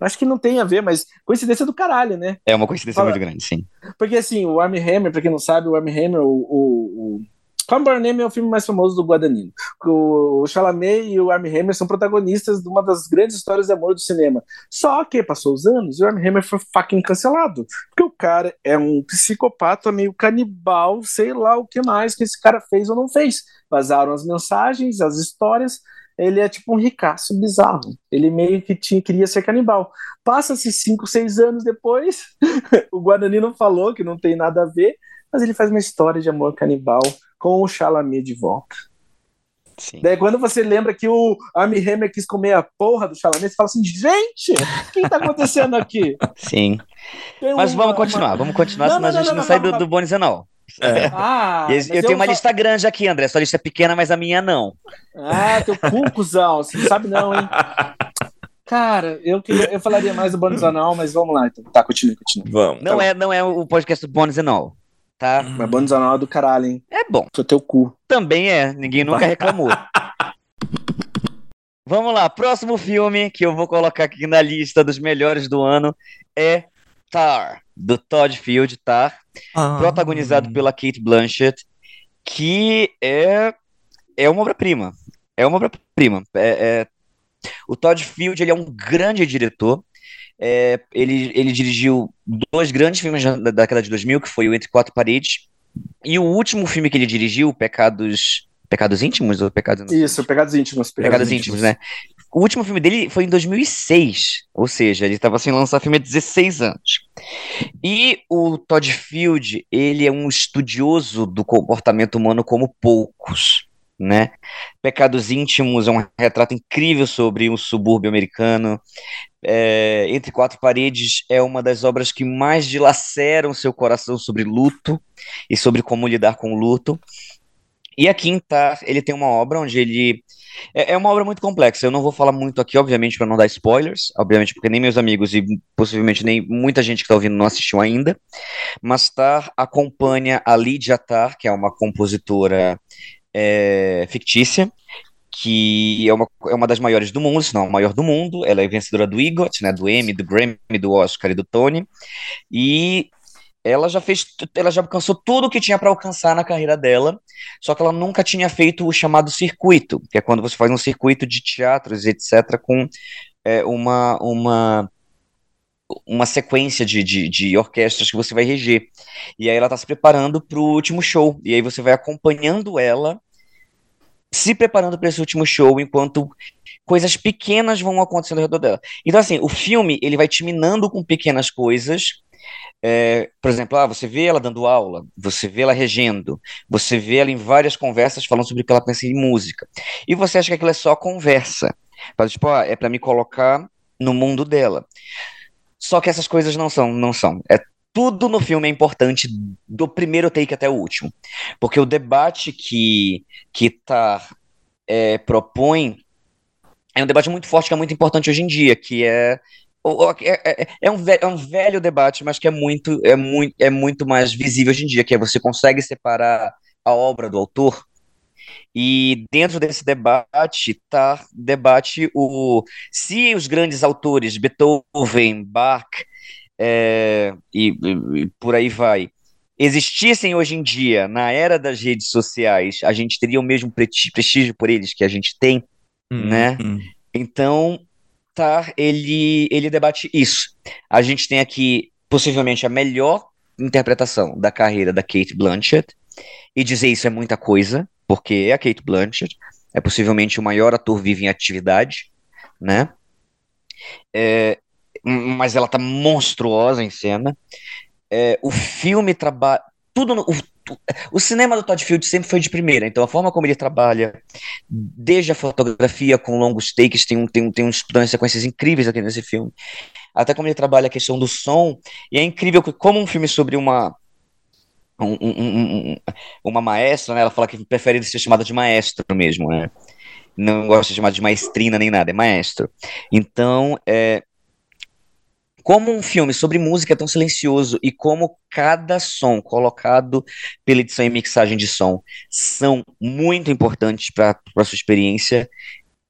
Acho que não tem a ver, mas coincidência do caralho, né? É uma coincidência Fala... muito grande, sim. Porque assim, o Armie Hammer, pra quem não sabe, o Armie Hammer, o, o, o... Name é o filme mais famoso do Guadagnino. O Chalamet e o Armie Hammer são protagonistas de uma das grandes histórias de amor do cinema. Só que passou os anos e o Armie Hammer foi fucking cancelado. Porque o cara é um psicopata meio canibal, sei lá o que mais que esse cara fez ou não fez. Vazaram as mensagens, as histórias, ele é tipo um ricaço bizarro. Ele meio que tinha, queria ser canibal. Passa-se cinco, seis anos depois, (laughs) o Guarani não falou que não tem nada a ver, mas ele faz uma história de amor canibal com o Chalamet de volta. Sim. Daí quando você lembra que o Armie Hammer quis comer a porra do Chalamet, você fala assim, gente, o que tá acontecendo aqui? Sim. Tem mas uma, vamos continuar, uma... vamos continuar, não, senão não, não, a gente não, sai do, do Bonis não. É. Ah, eu, eu tenho uma lista grande aqui, André. Sua lista é pequena, mas a minha não. Ah, teu cu, cuzão. Você não sabe não, hein? Cara, eu, queria, eu falaria mais do bônus anal, mas vamos lá. Então. Tá, continue, continue. Vamos. Não, tá é, não é o podcast do bônus anal. tá? Uma banda sonora do caralho, hein? É bom. Sou teu cu. Também é, ninguém nunca reclamou. (laughs) Vamos lá, próximo filme que eu vou colocar aqui na lista dos melhores do ano é Tar, do Todd Field, Tar, Ah. protagonizado pela Kate Blanchett, que é, é uma obra-prima. É uma obra-prima. É, é- O Todd Field ele é um grande diretor. É, ele, ele dirigiu dois grandes filmes da da década de 2000, que foi o Entre Quatro Paredes, e o último filme que ele dirigiu, Pecados... Pecados Íntimos ou Pecados... Isso, pegados íntimos. Pecados íntimos, né? O último filme dele foi em 2006, ou seja, ele estava sem lançar filme há 16 anos. E o Todd Field, ele é um estudioso do comportamento humano como poucos, né? Pecados Íntimos é um retrato incrível sobre um subúrbio americano. É, Entre Quatro Paredes é uma das obras que mais dilaceram seu coração sobre luto e sobre como lidar com o luto. E aqui em Tar, ele tem uma obra onde ele é, é uma obra muito complexa. Eu não vou falar muito aqui, obviamente, para não dar spoilers, obviamente, porque nem meus amigos e possivelmente nem muita gente que está ouvindo não assistiu ainda. Mas Tar acompanha a Lydia Tar, que é uma compositora é, fictícia, que é uma, é uma das maiores do mundo, se não a maior do mundo. Ela é vencedora do EGOT, né, do Emmy, do Grammy, do Oscar e do Tony. E ela já fez, ela já alcançou tudo o que tinha para alcançar na carreira dela, só que ela nunca tinha feito o chamado circuito, que é quando você faz um circuito de teatros, etc., com é, uma, uma, uma sequência de, de, de orquestras que você vai reger. E aí ela está se preparando para o último show, e aí você vai acompanhando ela, se preparando para esse último show, enquanto coisas pequenas vão acontecendo ao redor dela. Então, assim, o filme, ele vai te minando com pequenas coisas, é, por exemplo, ah, você vê ela dando aula, você vê ela regendo, você vê ela em várias conversas falando sobre o que ela pensa em música. E você acha que aquilo é só conversa. Tipo, ah, é para me colocar no mundo dela. Só que essas coisas não são, não são. É tudo no filme é importante do primeiro take até o último. Porque o debate que que Tar é, propõe é um debate muito forte que é muito importante hoje em dia, que é é, é, é, um velho, é um velho debate, mas que é muito, é, muito, é muito mais visível hoje em dia, que é você consegue separar a obra do autor, e dentro desse debate tá debate o se os grandes autores, Beethoven, Bach, é, e, e por aí vai, existissem hoje em dia, na era das redes sociais, a gente teria o mesmo prestígio por eles que a gente tem, Hum, né? hum. Então, tá, ele, ele debate isso. A gente tem aqui, possivelmente, a melhor interpretação da carreira da Kate Blanchett, e dizer isso é muita coisa, porque é a Kate Blanchett, é possivelmente o maior ator vivo em atividade, né? É, mas ela tá monstruosa em cena. É, o filme trabalha. Tudo o, o cinema do Todd Field sempre foi de primeira, então a forma como ele trabalha, desde a fotografia com longos takes, tem, um, tem, um, tem uns planos sequências incríveis aqui nesse filme, até como ele trabalha a questão do som, e é incrível que, como um filme sobre uma. Um, um, uma maestra, né? Ela fala que prefere ser chamada de maestro mesmo, né? Não gosta de ser chamada de maestrina nem nada, é maestro. Então, é, como um filme sobre música é tão silencioso e como cada som colocado pela edição e mixagem de som são muito importantes para a sua experiência,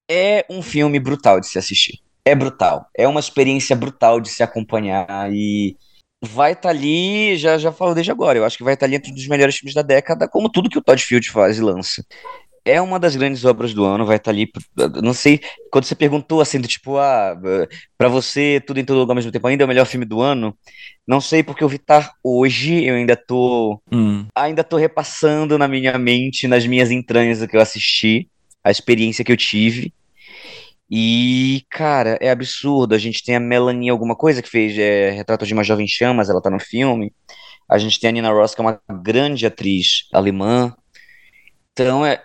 é um filme brutal de se assistir. É brutal. É uma experiência brutal de se acompanhar e vai estar tá ali, já, já falo desde agora, eu acho que vai estar tá ali entre um dos melhores filmes da década, como tudo que o Todd Field faz e lança é uma das grandes obras do ano, vai estar ali. Não sei, quando você perguntou assim, do tipo, ah, pra você, tudo em todo lugar ao mesmo tempo, ainda é o melhor filme do ano. Não sei, porque o Vitar hoje, eu ainda tô. Hum. Ainda tô repassando na minha mente, nas minhas entranhas, o que eu assisti, a experiência que eu tive. E, cara, é absurdo. A gente tem a Melanie alguma coisa que fez é, Retrato de uma Jovem Chamas, ela tá no filme. A gente tem a Nina Ross, que é uma grande atriz alemã. Então é,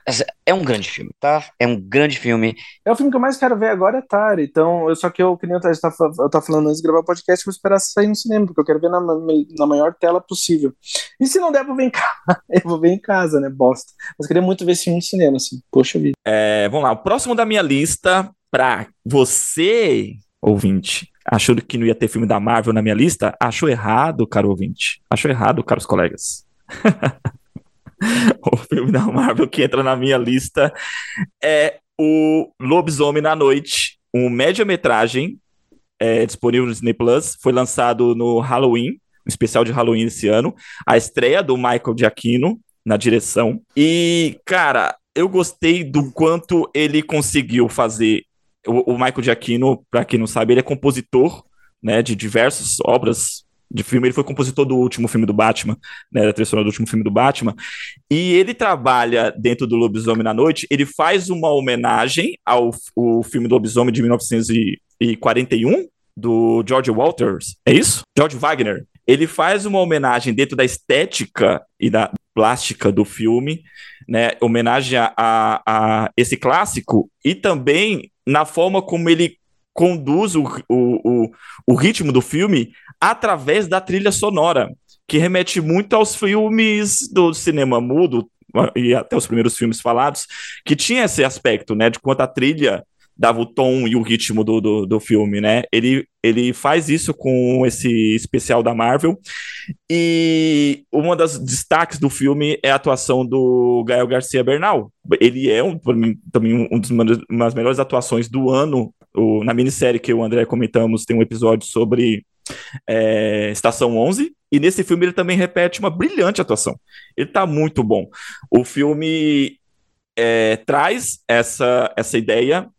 é um grande filme, tá? É um grande filme. É o filme que eu mais quero ver agora é Tar. Então, eu, só que eu, que nem eu tava, eu tava falando antes de gravar o podcast, vou esperar sair no cinema, porque eu quero ver na, na maior tela possível. E se não der, eu vou ver em casa. (laughs) Eu vou ver em casa, né? Bosta. Mas queria muito ver esse filme no cinema, assim. Poxa vida. É, vamos lá. O próximo da minha lista, pra você, ouvinte, achou que não ia ter filme da Marvel na minha lista? Achou errado, caro ouvinte. Achou errado, caros colegas. (laughs) (laughs) o filme da Marvel que entra na minha lista é o Lobisomem na Noite, um média-metragem é, disponível no Disney Plus. Foi lançado no Halloween, um especial de Halloween esse ano. A estreia do Michael Giacchino na direção. E, cara, eu gostei do quanto ele conseguiu fazer. O, o Michael Giacchino, para quem não sabe, ele é compositor né, de diversas obras de filme. Ele foi compositor do último filme do Batman, né, da trilha do último filme do Batman. E ele trabalha dentro do Lobisomem na Noite. Ele faz uma homenagem ao o filme do Lobisomem de 1941 do George Walters. É isso? George Wagner. Ele faz uma homenagem dentro da estética e da plástica do filme, né? Homenagem a, a esse clássico e também na forma como ele conduz o, o, o, o ritmo do filme através da trilha sonora, que remete muito aos filmes do cinema mudo e até os primeiros filmes falados, que tinha esse aspecto, né, de quanto a trilha dava o tom e o ritmo do, do, do, filme, né? Ele, ele faz isso com esse especial da Marvel. E uma das destaques do filme é a atuação do Gael Garcia Bernal. Ele é, um, mim, também, um dos, uma das melhores atuações do ano. O, na minissérie que o André comentamos, tem um episódio sobre é, Estação 11. E nesse filme ele também repete uma brilhante atuação. Ele tá muito bom. O filme é, traz essa, essa ideia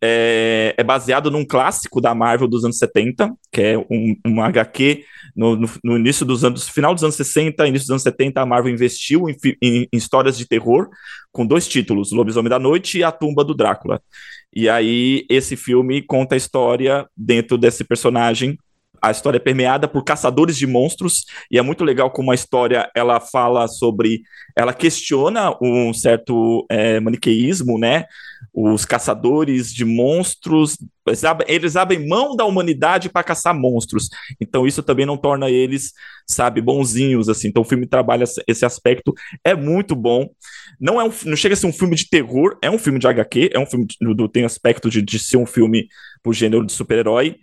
é, é, baseado num clássico da Marvel dos anos 70, que é um, um HQ no, no, no, início dos anos, final dos anos 60, início dos anos 70, a Marvel investiu em, em, em histórias de terror com dois títulos, Lobisomem da Noite e A Tumba do Drácula. E aí esse filme conta a história dentro desse personagem a história é permeada por caçadores de monstros e é muito legal como a história ela fala sobre, ela questiona um certo é, maniqueísmo, né? Os caçadores de monstros, eles abrem, mão da humanidade para caçar monstros. Então isso também não torna eles, sabe, bonzinhos assim. Então o filme trabalha esse aspecto, é muito bom. Não é um, não chega a ser um filme de terror, é um filme de HQ, é um filme do tem aspecto de, de ser um filme pro gênero de super-herói,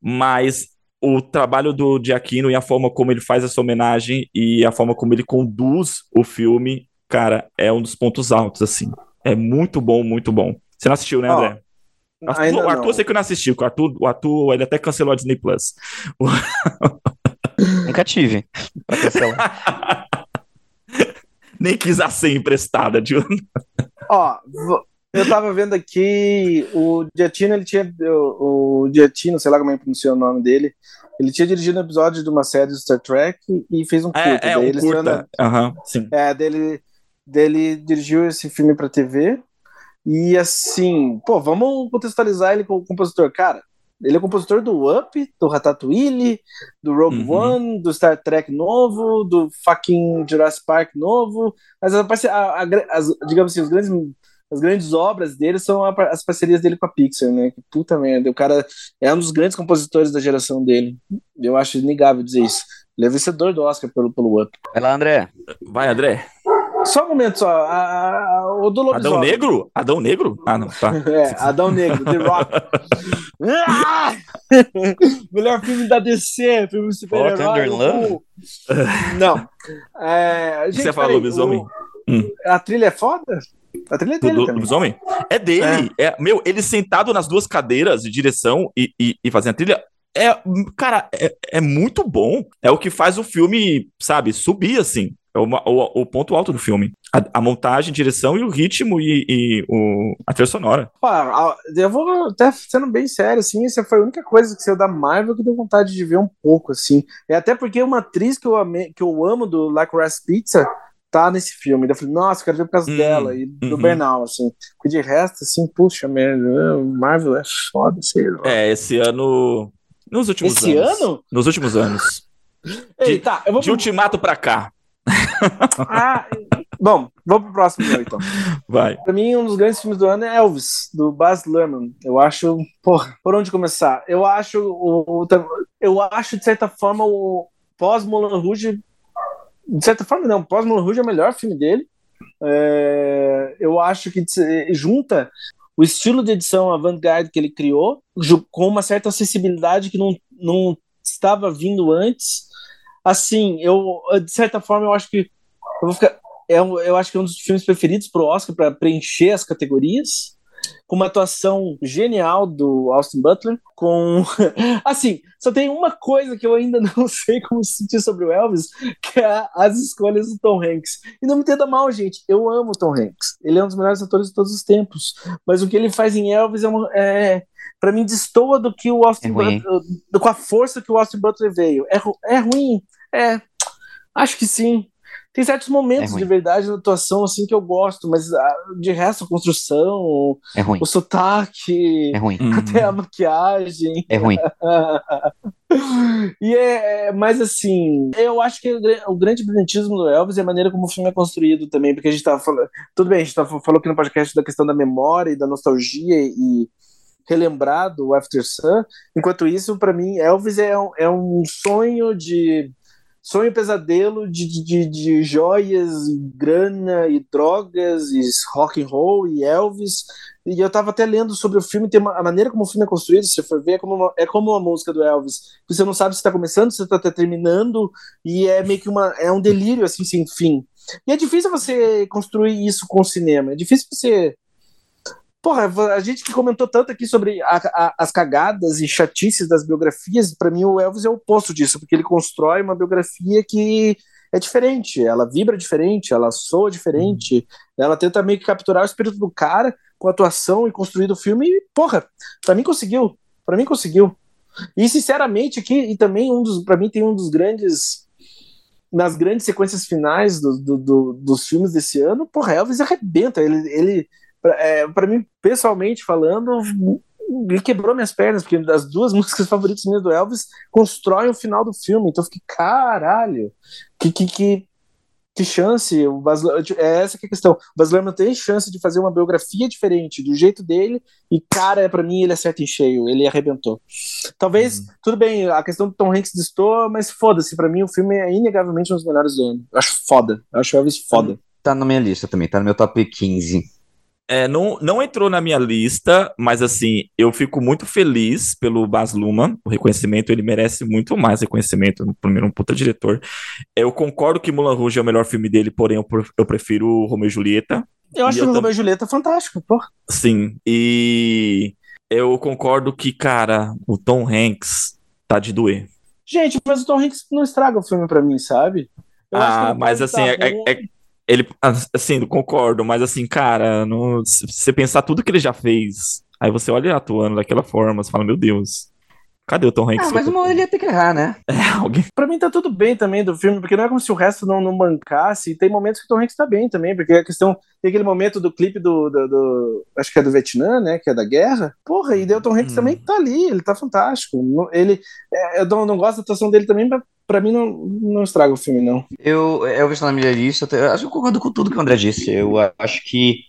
mas o trabalho do Giacchino e a forma como ele faz essa homenagem e a forma como ele conduz o filme, cara, é um dos pontos altos, assim. É muito bom, muito bom. Você não assistiu, né, André? Oh, Arthur, o Arthur eu sei que não assistiu, o Arthur, o Arthur ele até cancelou a Disney Plus. Nunca tive (laughs) pra cancelar. (laughs) Nem quis a senha emprestada, tio. (laughs) Ó, eu tava vendo aqui, o Giatino, ele tinha. O, o Giatino, sei lá como é que pronuncia o nome dele. Ele tinha dirigido um episódio de uma série do Star Trek e fez um é, curta. É, é um curta. Uhum, sim. É, dele, dele dirigiu esse filme pra TV. E assim, pô, vamos contextualizar ele como compositor. Cara, ele é compositor do Up, do Ratatouille, do Rogue uhum. One, do Star Trek novo, do fucking Jurassic Park novo. Mas a, a, a, as, digamos assim, os grandes as grandes obras dele são a, as parcerias dele com a Pixar, né? Puta merda, o cara é um dos grandes compositores da geração dele. Eu acho inegável dizer isso. Ele é vencedor do Oscar pelo, pelo Up. Vai lá, André. Vai, André. Só um momento só. A, a, o do Adão Negro? Adão Negro? Ah, não, tá. (laughs) é, Adão Negro, The Rock. ah! Melhor filme da DC, filme super-herói. Não. É, gente, Você falou, lobisomem? Hum. A trilha é foda? A trilha é dele do, do homem? É dele. É. é. meu, ele sentado nas duas cadeiras de direção e, e, e fazendo a trilha. É, cara, é, é, muito bom. É o que faz o filme, sabe, subir, assim. É o, o, o ponto alto do filme. A, a, montagem, direção e o ritmo e, e o, a trilha sonora. eu vou até sendo bem sério, assim, essa foi a única coisa que saiu da Marvel que deu vontade de ver um pouco, assim. É até porque uma atriz que eu, ame, que eu amo do Like Rice Pizza tá nesse filme. Eu falei, nossa, quero ver por causa hum, dela e do uhum. Bernal, assim. Porque de resto, assim, puxa merda, Marvel é foda, sei lá. É, esse ano. Nos últimos esse anos. Esse ano? Nos últimos anos. (laughs) Ei, de, tá, eu vou de ultimato pra cá. Ah, (laughs) bom, vamos pro próximo então. Vai. Pra mim, um dos grandes filmes do ano é Elvis, do Baz Luhrmann. Eu acho, porra, por onde começar? Eu acho, o, o eu acho de certa forma o pós Moulin Rouge de certa forma, não. Pós Moulin Rouge é o melhor filme dele. É, eu acho que junta o estilo de edição avant-garde que ele criou com uma certa acessibilidade que não, não estava vindo antes. Assim, eu, de certa forma, eu acho que. Eu, vou ficar, é um, eu acho que é um dos filmes preferidos pro Oscar para preencher as categorias com uma atuação genial do Austin Butler, com (laughs) assim, só tem uma coisa que eu ainda (laughs) não sei como sentir sobre o Elvis, que é as escolhas do Tom Hanks. E não me entenda mal, gente, eu amo o Tom Hanks. Ele é um dos melhores atores de todos os tempos, mas o que ele faz em Elvis é, uma, é para mim destoa do que o Austin é Butler, com a força que o Austin Butler veio. É, é ruim, é, acho que sim. Tem certos momentos é de verdade na atuação assim que eu gosto, mas ah, de resto, a construção, é ruim. o sotaque, é ruim. (laughs) até a maquiagem. É ruim. (laughs) e é, é, mas assim, eu acho que o grande brilhantismo do Elvis é a maneira como o filme é construído também, porque a gente tava falando. Tudo bem, a gente tava, falou aqui no podcast da questão da memória e da nostalgia e relembrar do After Sun. Enquanto isso, para mim, Elvis é um, é um sonho de sonho pesadelo de, de, de joias, e grana e drogas, e rock and roll e Elvis. E eu tava até lendo sobre o filme, tem uma, a maneira como o filme é construído, se você for ver, é como uma, é como uma música do Elvis. Você não sabe se está começando, se está terminando, e é meio que uma, é um delírio assim sem fim. E é difícil você construir isso com o cinema. É difícil você Porra, a gente que comentou tanto aqui sobre a, a, as cagadas e chatices das biografias, para mim o Elvis é o oposto disso, porque ele constrói uma biografia que é diferente, ela vibra diferente, ela soa diferente, uhum. ela tenta meio que capturar o espírito do cara com atuação e construir o filme, e, porra, pra mim conseguiu, para mim conseguiu. E sinceramente aqui, e também um dos, para mim tem um dos grandes nas grandes sequências finais do, do, do, dos filmes desse ano, porra, Elvis arrebenta, ele, ele é, para mim, pessoalmente falando, ele quebrou minhas pernas, porque das duas (laughs) músicas favoritas minhas do Elvis constroem o final do filme. Então eu fiquei, caralho, que, que, que, que chance. O Baz, é essa que é a questão. O Baz Luhrmann tem chance de fazer uma biografia diferente, do jeito dele, e cara, para mim ele acerta em cheio, ele arrebentou. Talvez, uhum. tudo bem, a questão do Tom Hanks destoa, mas foda-se, para mim o filme é inegavelmente um dos melhores do ano. Eu acho foda, eu acho o Elvis foda. Tá na minha lista também, tá no meu top 15. É, não, não entrou na minha lista, mas assim, eu fico muito feliz pelo Baz Luhrmann, o reconhecimento, ele merece muito mais reconhecimento, primeiro um puta diretor. Eu concordo que Mulan Rouge é o melhor filme dele, porém eu, eu prefiro Romeo e Julieta. Eu acho que o Romeo e Julieta é fantástico, pô. Sim, e eu concordo que, cara, o Tom Hanks tá de doer. Gente, mas o Tom Hanks não estraga o filme pra mim, sabe? Eu ah, mas assim, tá é, é, ele, assim, concordo, mas assim, cara, no, se você pensar tudo que ele já fez, aí você olha atuando daquela forma, você fala, meu Deus, cadê o Tom Hanks? Ah, mas uma hora ele ia ter que errar, né? (laughs) É, alguém... Pra mim tá tudo bem também do filme, porque não é como se o resto não, não bancasse, e tem momentos que o Tom Hanks tá bem também, porque a questão, tem aquele momento do clipe do, do, do acho que é do Vietnã, né, que é da guerra, porra, e daí o Tom Hanks hum. também tá ali, ele tá fantástico, ele, é, eu não, não gosto da atuação dele também, pra mim não, não estraga o filme, não. Eu, Elvis tá na minha lista, eu acho que eu concordo com tudo que o André disse. Eu acho que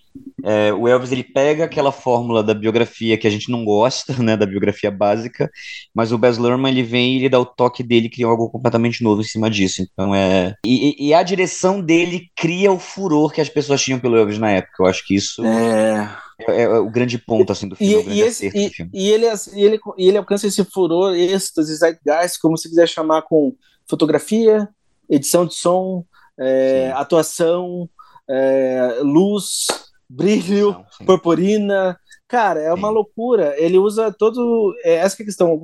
é, o Elvis ele pega aquela fórmula da biografia que a gente não gosta, né, da biografia básica, mas o Baz Luhrmann ele vem e ele dá o toque dele, cria algo completamente novo em cima disso. Então é e, e, a direção dele cria o furor que as pessoas tinham pelo Elvis na época. Eu acho que isso é é, é, o grande ponto assim do filme. E, e, esse, e, e, ele, e, ele, e ele alcança esse furor, êxtase, zeitgeist, como se quiser chamar, com fotografia, edição de som, é, atuação, é, luz, brilho, Não, purpurina. Cara, é uma sim. loucura. Ele usa todo. É essa que é a questão.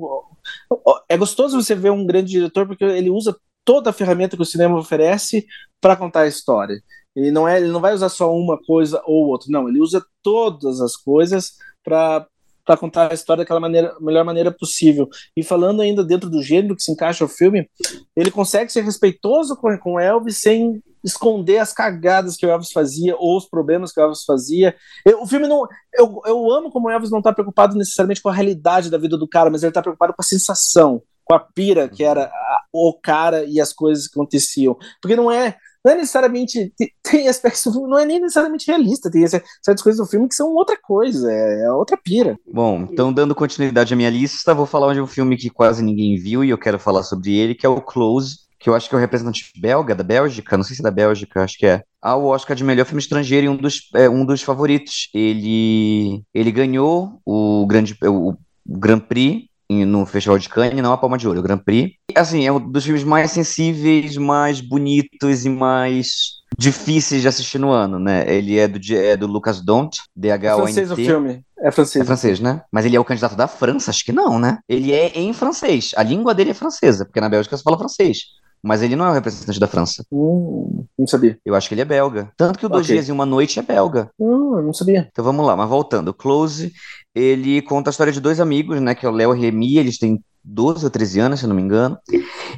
É gostoso você ver um grande diretor porque ele usa toda a ferramenta que o cinema oferece para contar a história. Ele não, é, ele não vai usar só uma coisa ou outra, não, ele usa todas as coisas para para contar a história daquela maneira, melhor maneira possível. E falando ainda dentro do gênero que se encaixa o filme, ele consegue ser respeitoso com, com Elvis sem esconder as cagadas que o Elvis fazia ou os problemas que o Elvis fazia. Eu, o filme não. Eu, eu amo como o Elvis não está preocupado necessariamente com a realidade da vida do cara, mas ele está preocupado com a sensação, com a pira que era a, o cara e as coisas que aconteciam. Porque não é não é necessariamente. Tem aspectos do filme, não é nem necessariamente realista. Tem certas coisas do filme que são outra coisa, é, é outra pira. Bom, então dando continuidade à minha lista, vou falar de um filme que quase ninguém viu e eu quero falar sobre ele, que é o Close, que eu acho que é o representante belga, da Bélgica, não sei se é da Bélgica, acho que é. Ao Oscar de melhor filme estrangeiro e um dos, é, um dos favoritos. Ele, ele ganhou o, grande, o, o Grand Prix no Festival de Cannes, não a Palma de Ouro, o Grand Prix. Assim, é um dos filmes mais sensíveis, mais bonitos e mais difíceis de assistir no ano, né? Ele é do, é do Lucas Dont, É francês o D-H-O-N-T. filme. É francês. É francês, né? Mas ele é o candidato da França? Acho que não, né? Ele é em francês. A língua dele é francesa, porque na Bélgica se fala francês. Mas ele não é o representante da França. Hum, não sabia. Eu acho que ele é belga. Tanto que o Dois Ok. Dias e Uma Noite é belga. Hum, eu não sabia. Então vamos lá, mas voltando. Close, ele conta a história de dois amigos, né? Que é o Léo e Remy, eles têm 12 ou 13 anos, se eu não me engano.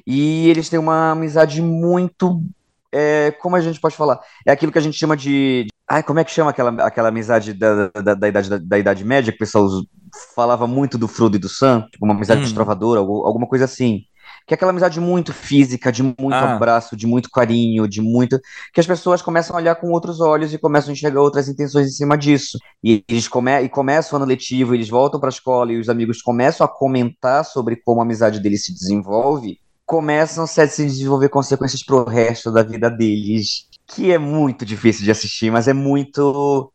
E eles têm uma amizade muito. é, como a gente pode falar? É aquilo que a gente chama de. de- Ai, como é que chama aquela, aquela amizade da, da, da idade, da, da Idade Média, que o pessoal falava muito do Frodo e do Sam? Tipo, uma amizade Hum. destravadora, algu- alguma coisa assim. Que é aquela amizade muito física, de muito Ah. abraço, de muito carinho, de muito. Que as pessoas começam a olhar com outros olhos e começam a enxergar outras intenções em cima disso. E eles come e começam o ano letivo, eles voltam para a escola e os amigos começam a comentar sobre como a amizade deles se desenvolve, começam a se desenvolver consequências pro resto da vida deles, que é muito difícil de assistir, mas é muito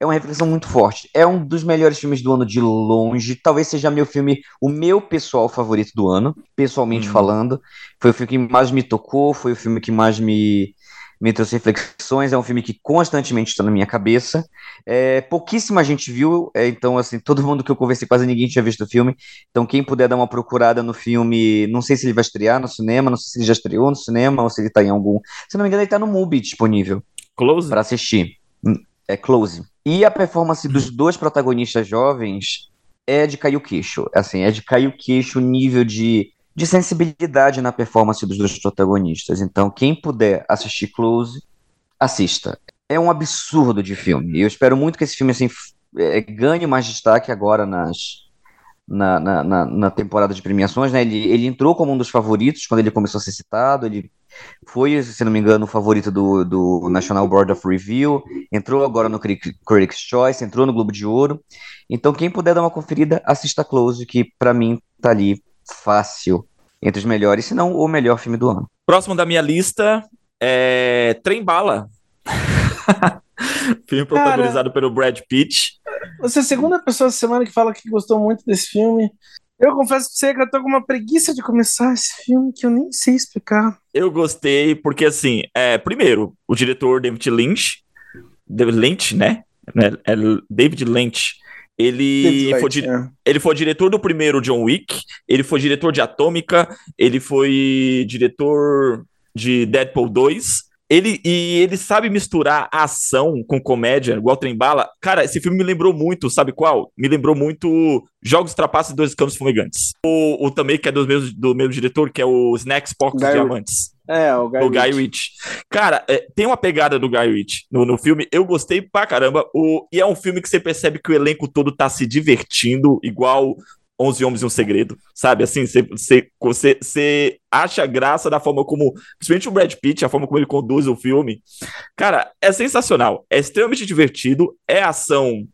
é uma reflexão muito forte. É um dos melhores filmes do ano de longe. Talvez seja meu filme, o meu pessoal favorito do ano, pessoalmente Uhum. falando. Foi o filme que mais me tocou, foi o filme que mais me, me trouxe reflexões. É um filme que constantemente está na minha cabeça. É, pouquíssima gente viu, é, então, assim, todo mundo que eu conversei, quase ninguém tinha visto o filme. Então, quem puder dar uma procurada no filme, não sei se ele vai estrear no cinema, não sei se ele já estreou no cinema ou se ele tá em algum. Se não me engano, ele tá no Mubi disponível Close? para assistir. É Close. E a performance dos dois protagonistas jovens é de cair o queixo. Assim, é de cair o queixo o nível de, de sensibilidade na performance dos dois protagonistas. Então, quem puder assistir Close, assista. É um absurdo de filme. Eu espero muito que esse filme assim, é, ganhe mais destaque agora nas, na, na, na, temporada de premiações. Né? Ele, ele entrou como um dos favoritos quando ele começou a ser citado. Ele foi, se não me engano, o favorito do, do National Board of Review. Entrou agora no Critic- Critics' Choice, entrou no Globo de Ouro. Então, quem puder dar uma conferida, assista Close, que pra mim tá ali fácil entre os melhores, se não o melhor filme do ano. Próximo da minha lista é Trem Bala. (laughs) (laughs) Filme protagonizado pelo Brad Pitt. Você é a segunda pessoa essa semana que fala que gostou muito desse filme. Eu confesso pra você que eu tô com uma preguiça de começar esse filme que eu nem sei explicar. Eu gostei porque, assim, é, primeiro, o diretor David Lynch, David Lynch, né? É, é David Lynch. Ele David foi, di- é. ele foi diretor do primeiro John Wick, ele foi diretor de Atômica, ele foi diretor de Deadpool 2. Ele, e ele sabe misturar ação com comédia, igual Trem Bala. Cara, esse filme me lembrou muito, sabe qual? Me lembrou muito Jogos Trapaços e Dois Canos Fumegantes. O, o também, que é do mesmo, do mesmo diretor, que é o Snacks Porcos e Diamantes. É, o Guy O Guy. Ritchie. Cara, é, tem uma pegada do Guy Ritchie no, no filme. Eu gostei pra caramba. O, e é um filme que você percebe que o elenco todo tá se divertindo, igual 11 Homens e um Segredo. Sabe? Assim, você, acha graça da forma como. Principalmente o Brad Pitt, a forma como ele conduz o filme. Cara, é sensacional. É extremamente divertido. É ação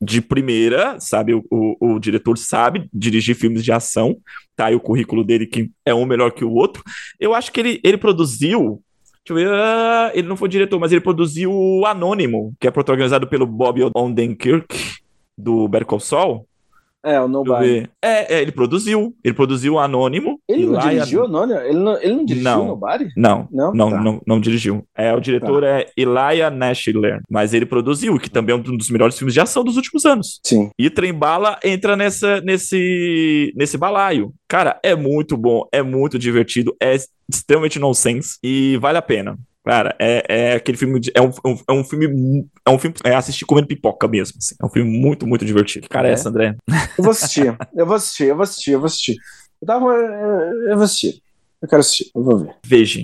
de primeira, sabe? O, o, o diretor sabe dirigir filmes de ação. Tá aí o currículo dele, que é um melhor que o outro. Eu acho que ele, ele produziu. Deixa eu ver. ah, ele não foi diretor, mas ele produziu o Anônimo, que é protagonizado pelo Bob Odenkirk, do Better Call Saul. É, o Nobody. É, é, ele produziu. Ele produziu Anônimo. Ele não dirigiu, né? Ele não, ele não dirigiu Não. o Nobody? Não, Não? não, Tá. não, não dirigiu. É, o diretor é Elijah Nashler, mas ele produziu, que também é um dos melhores filmes de ação dos últimos anos. Sim. E Trem Bala entra nessa, nesse, nesse balaio. Cara, é muito bom, é muito divertido, é extremamente nonsense e vale a pena. Cara, é, é aquele filme. de- é, um, é um filme. mu- É um filme. É assistir comendo pipoca mesmo. assim. É um filme muito, muito divertido. Que cara é, É? essa, André? Eu vou assistir. eu vou assistir, eu vou assistir, eu vou assistir. Eu, tava, eu, vou assistir. Eu quero assistir, eu vou ver. Veja.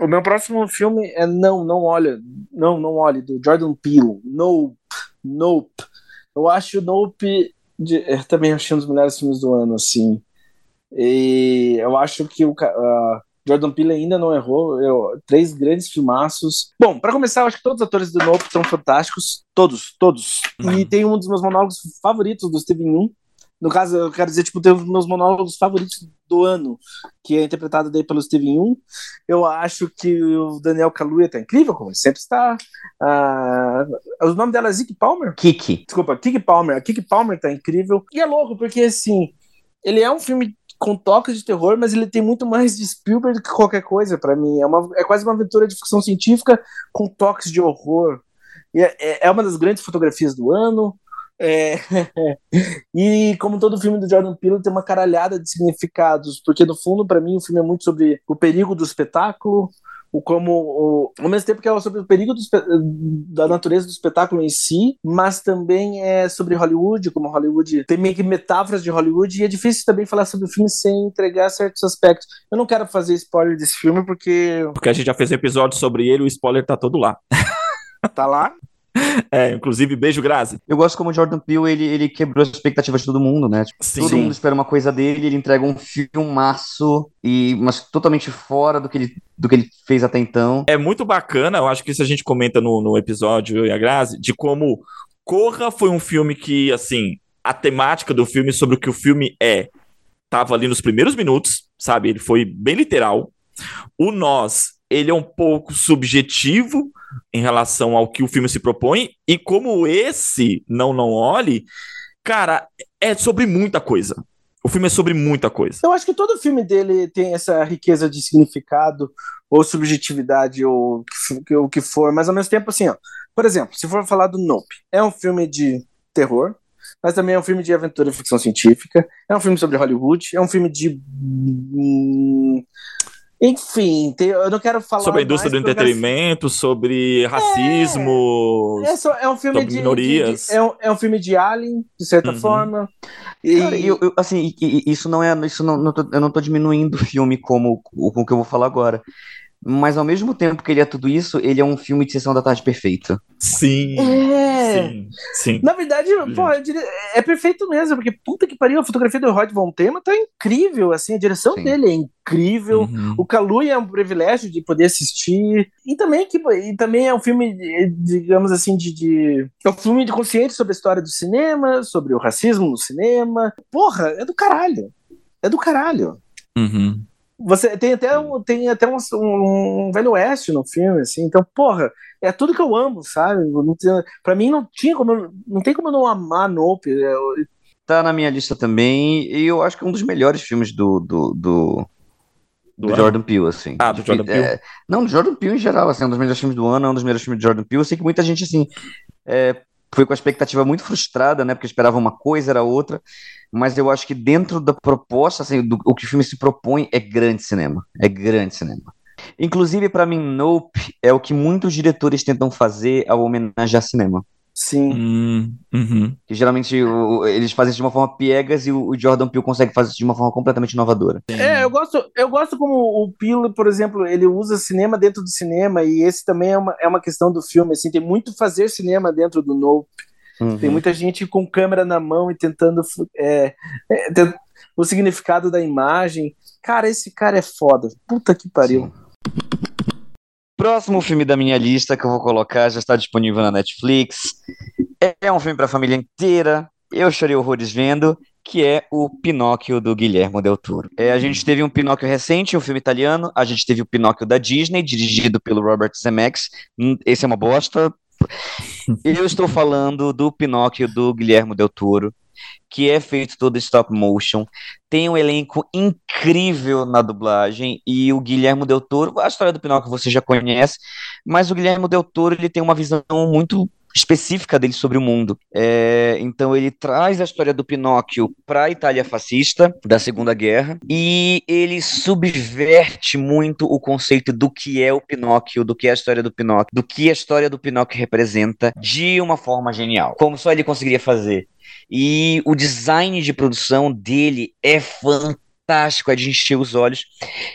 O meu próximo filme é Não, Não Olha. Não, Não Olhe, do Jordan Peele. Nope. Nope. Eu acho Nope. De, eu também achei um dos melhores filmes do ano, assim. E eu acho que o ah, Jordan Peele ainda não errou. Eu- três grandes filmaços. Bom, para começar, eu acho que todos os atores do Nope são fantásticos. Todos, todos. E tem um dos meus monólogos favoritos do Steven Yeun, No caso, eu quero dizer, tipo, tem os meus monólogos favoritos do ano, que é interpretado daí pelo Steven Yeun. Eu acho que o Daniel Kaluuya tá incrível, como ele sempre está. Ah, o nome dela é Zeke Palmer? Kiki. Desculpa, Kiki Palmer. A Kiki Palmer tá incrível. E é louco, porque, assim, ele é um filme com toques de terror, mas ele tem muito mais de Spielberg do que qualquer coisa para mim. É, uma, é quase uma aventura de ficção científica com toques de horror. E é, é uma das grandes fotografias do ano. É... (laughs) e como todo filme do Jordan Peele tem uma caralhada de significados, porque no fundo para mim o filme é muito sobre o perigo do espetáculo, o como o, ao mesmo tempo que é sobre o perigo do, da natureza do espetáculo em si, mas também é sobre Hollywood, como Hollywood tem meio que metáforas de Hollywood e é difícil também falar sobre o filme sem entregar certos aspectos. Eu não quero fazer spoiler desse filme porque porque a gente já fez um episódio sobre ele, o spoiler tá todo lá. tá lá? (laughs) É, inclusive, beijo, Grazi. Eu gosto como o Jordan Peele, ele, ele quebrou as expectativas de todo mundo, né? Tipo, Sim. todo mundo espera uma coisa dele, ele entrega um filmaço, e, mas totalmente fora do que, ele, do que ele fez até então. É muito bacana, eu acho que isso a gente comenta no, no episódio, eu e a Grazi, de como Corra foi um filme que, assim, a temática do filme sobre o que o filme é, tava ali nos primeiros minutos, sabe? Ele foi bem literal. O Nós, ele é um pouco subjetivo em relação ao que o filme se propõe, e como esse Não Não Olhe, cara, é sobre muita coisa. O filme é sobre muita coisa. Eu acho que todo filme dele tem essa riqueza de significado, ou subjetividade, ou o que, for, mas ao mesmo tempo, assim, ó, por exemplo, se for falar do Nope, é um filme de terror, mas também é um filme de aventura e ficção científica, é um filme sobre Hollywood, é um filme de. hum, Enfim, tem- eu não quero falar. Sobre a indústria do entretenimento, sobre racismo. É, só- é um filme sobre de, minorias. de- de- é, um, é um filme de Alien, de certa Uhum. forma. E, Cara, eu, eu- assim, isso não é. Isso não, não tô- eu não tô diminuindo o filme como o com o que eu vou falar agora. Mas ao mesmo tempo que ele é tudo isso, ele é um filme de sessão da tarde perfeita. Sim. É. Sim. Sim. Na verdade, diria- é perfeito mesmo, porque puta que pariu, a fotografia do Rod Von Tema tá incrível, assim, a direção Sim. dele é incrível. Uhum. O Kaluuya é um privilégio de poder assistir. E também, que, e também é um filme, digamos assim, de, de. É um filme de consciente sobre a história do cinema, sobre o racismo no cinema. Porra, é do caralho. É do caralho. Uhum. Você tem até um, tem até um, um velho oeste no filme, assim. Então, porra, é tudo que eu amo, sabe? Não tem, pra mim não tinha como, não tem como eu não amar Nope. É, Eu- Tá na minha lista também, e eu acho que é um dos melhores filmes do, do, do, Do do? Jordan Peele, assim. Ah, do Jordan Peele. é, não, do Jordan Peele em geral, assim, é um dos melhores filmes do ano, é um dos melhores filmes do Jordan Peele. Eu sei que muita gente, assim, é, foi com a expectativa muito frustrada, né, porque esperava uma coisa, era outra, mas eu acho que dentro da proposta, assim, do, o que o filme se propõe é grande cinema, é grande cinema. Inclusive, pra mim, Nope é o que muitos diretores tentam fazer ao homenagear cinema. Sim. Hum, uhum. Que geralmente o- eles fazem isso de uma forma piegas e o, o Jordan Peele consegue fazer isso de uma forma completamente inovadora. É, eu gosto, eu gosto como o Pilo, por exemplo, ele usa cinema dentro do cinema, e esse também é uma, é uma questão do filme, assim, tem muito fazer cinema dentro do Nope. Uhum. Tem muita gente com câmera na mão e tentando é, é, o significado da imagem. Cara, esse cara é foda. Puta que pariu. Próximo filme da minha lista que eu vou colocar já está disponível na Netflix. É um filme para a família inteira. Eu chorei horrores vendo, que é o Pinóquio do Guilherme Del Toro. É, a gente teve um Pinóquio recente, um filme italiano. A gente teve o Pinóquio da Disney, dirigido pelo Robert Zemeckis. Hum, Esse é uma bosta. (laughs) Eu estou falando do Pinóquio do Guilherme Del Toro, que é feito todo stop motion. Tem um elenco incrível na dublagem e o Guilherme Del Toro, a história do Pinóquio você já conhece, mas o Guilherme Del Toro ele tem uma visão muito específica dele sobre o mundo. É, então ele traz a história do Pinóquio para a Itália fascista da Segunda Guerra e ele subverte muito o conceito do que é o Pinóquio, do que é a história do Pinóquio, do que a história do Pinóquio representa de uma forma genial, como só ele conseguiria fazer. E o design de produção dele é fantástico, é de encher os olhos.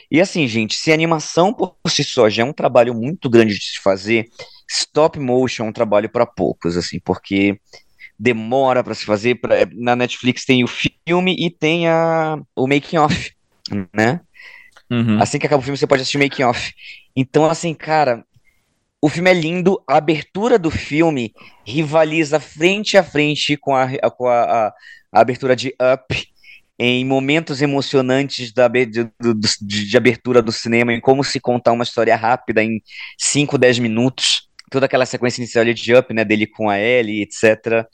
E assim, gente, se a animação por si só já é um trabalho muito grande de se fazer, stop motion é um trabalho para poucos, assim, porque demora para se fazer. Pra, na Netflix tem o filme e tem a, o making off, né? Uhum. Assim que acaba o filme, você pode assistir o making off. Então, assim, cara, o filme é lindo, a abertura do filme rivaliza frente a frente com a, com a, a, a abertura de Up, em momentos emocionantes da, de, de, de, abertura do cinema, em como se contar uma história rápida em 5, 10 minutos. Toda aquela sequência inicial de Up, né, dele com a Ellie, etc.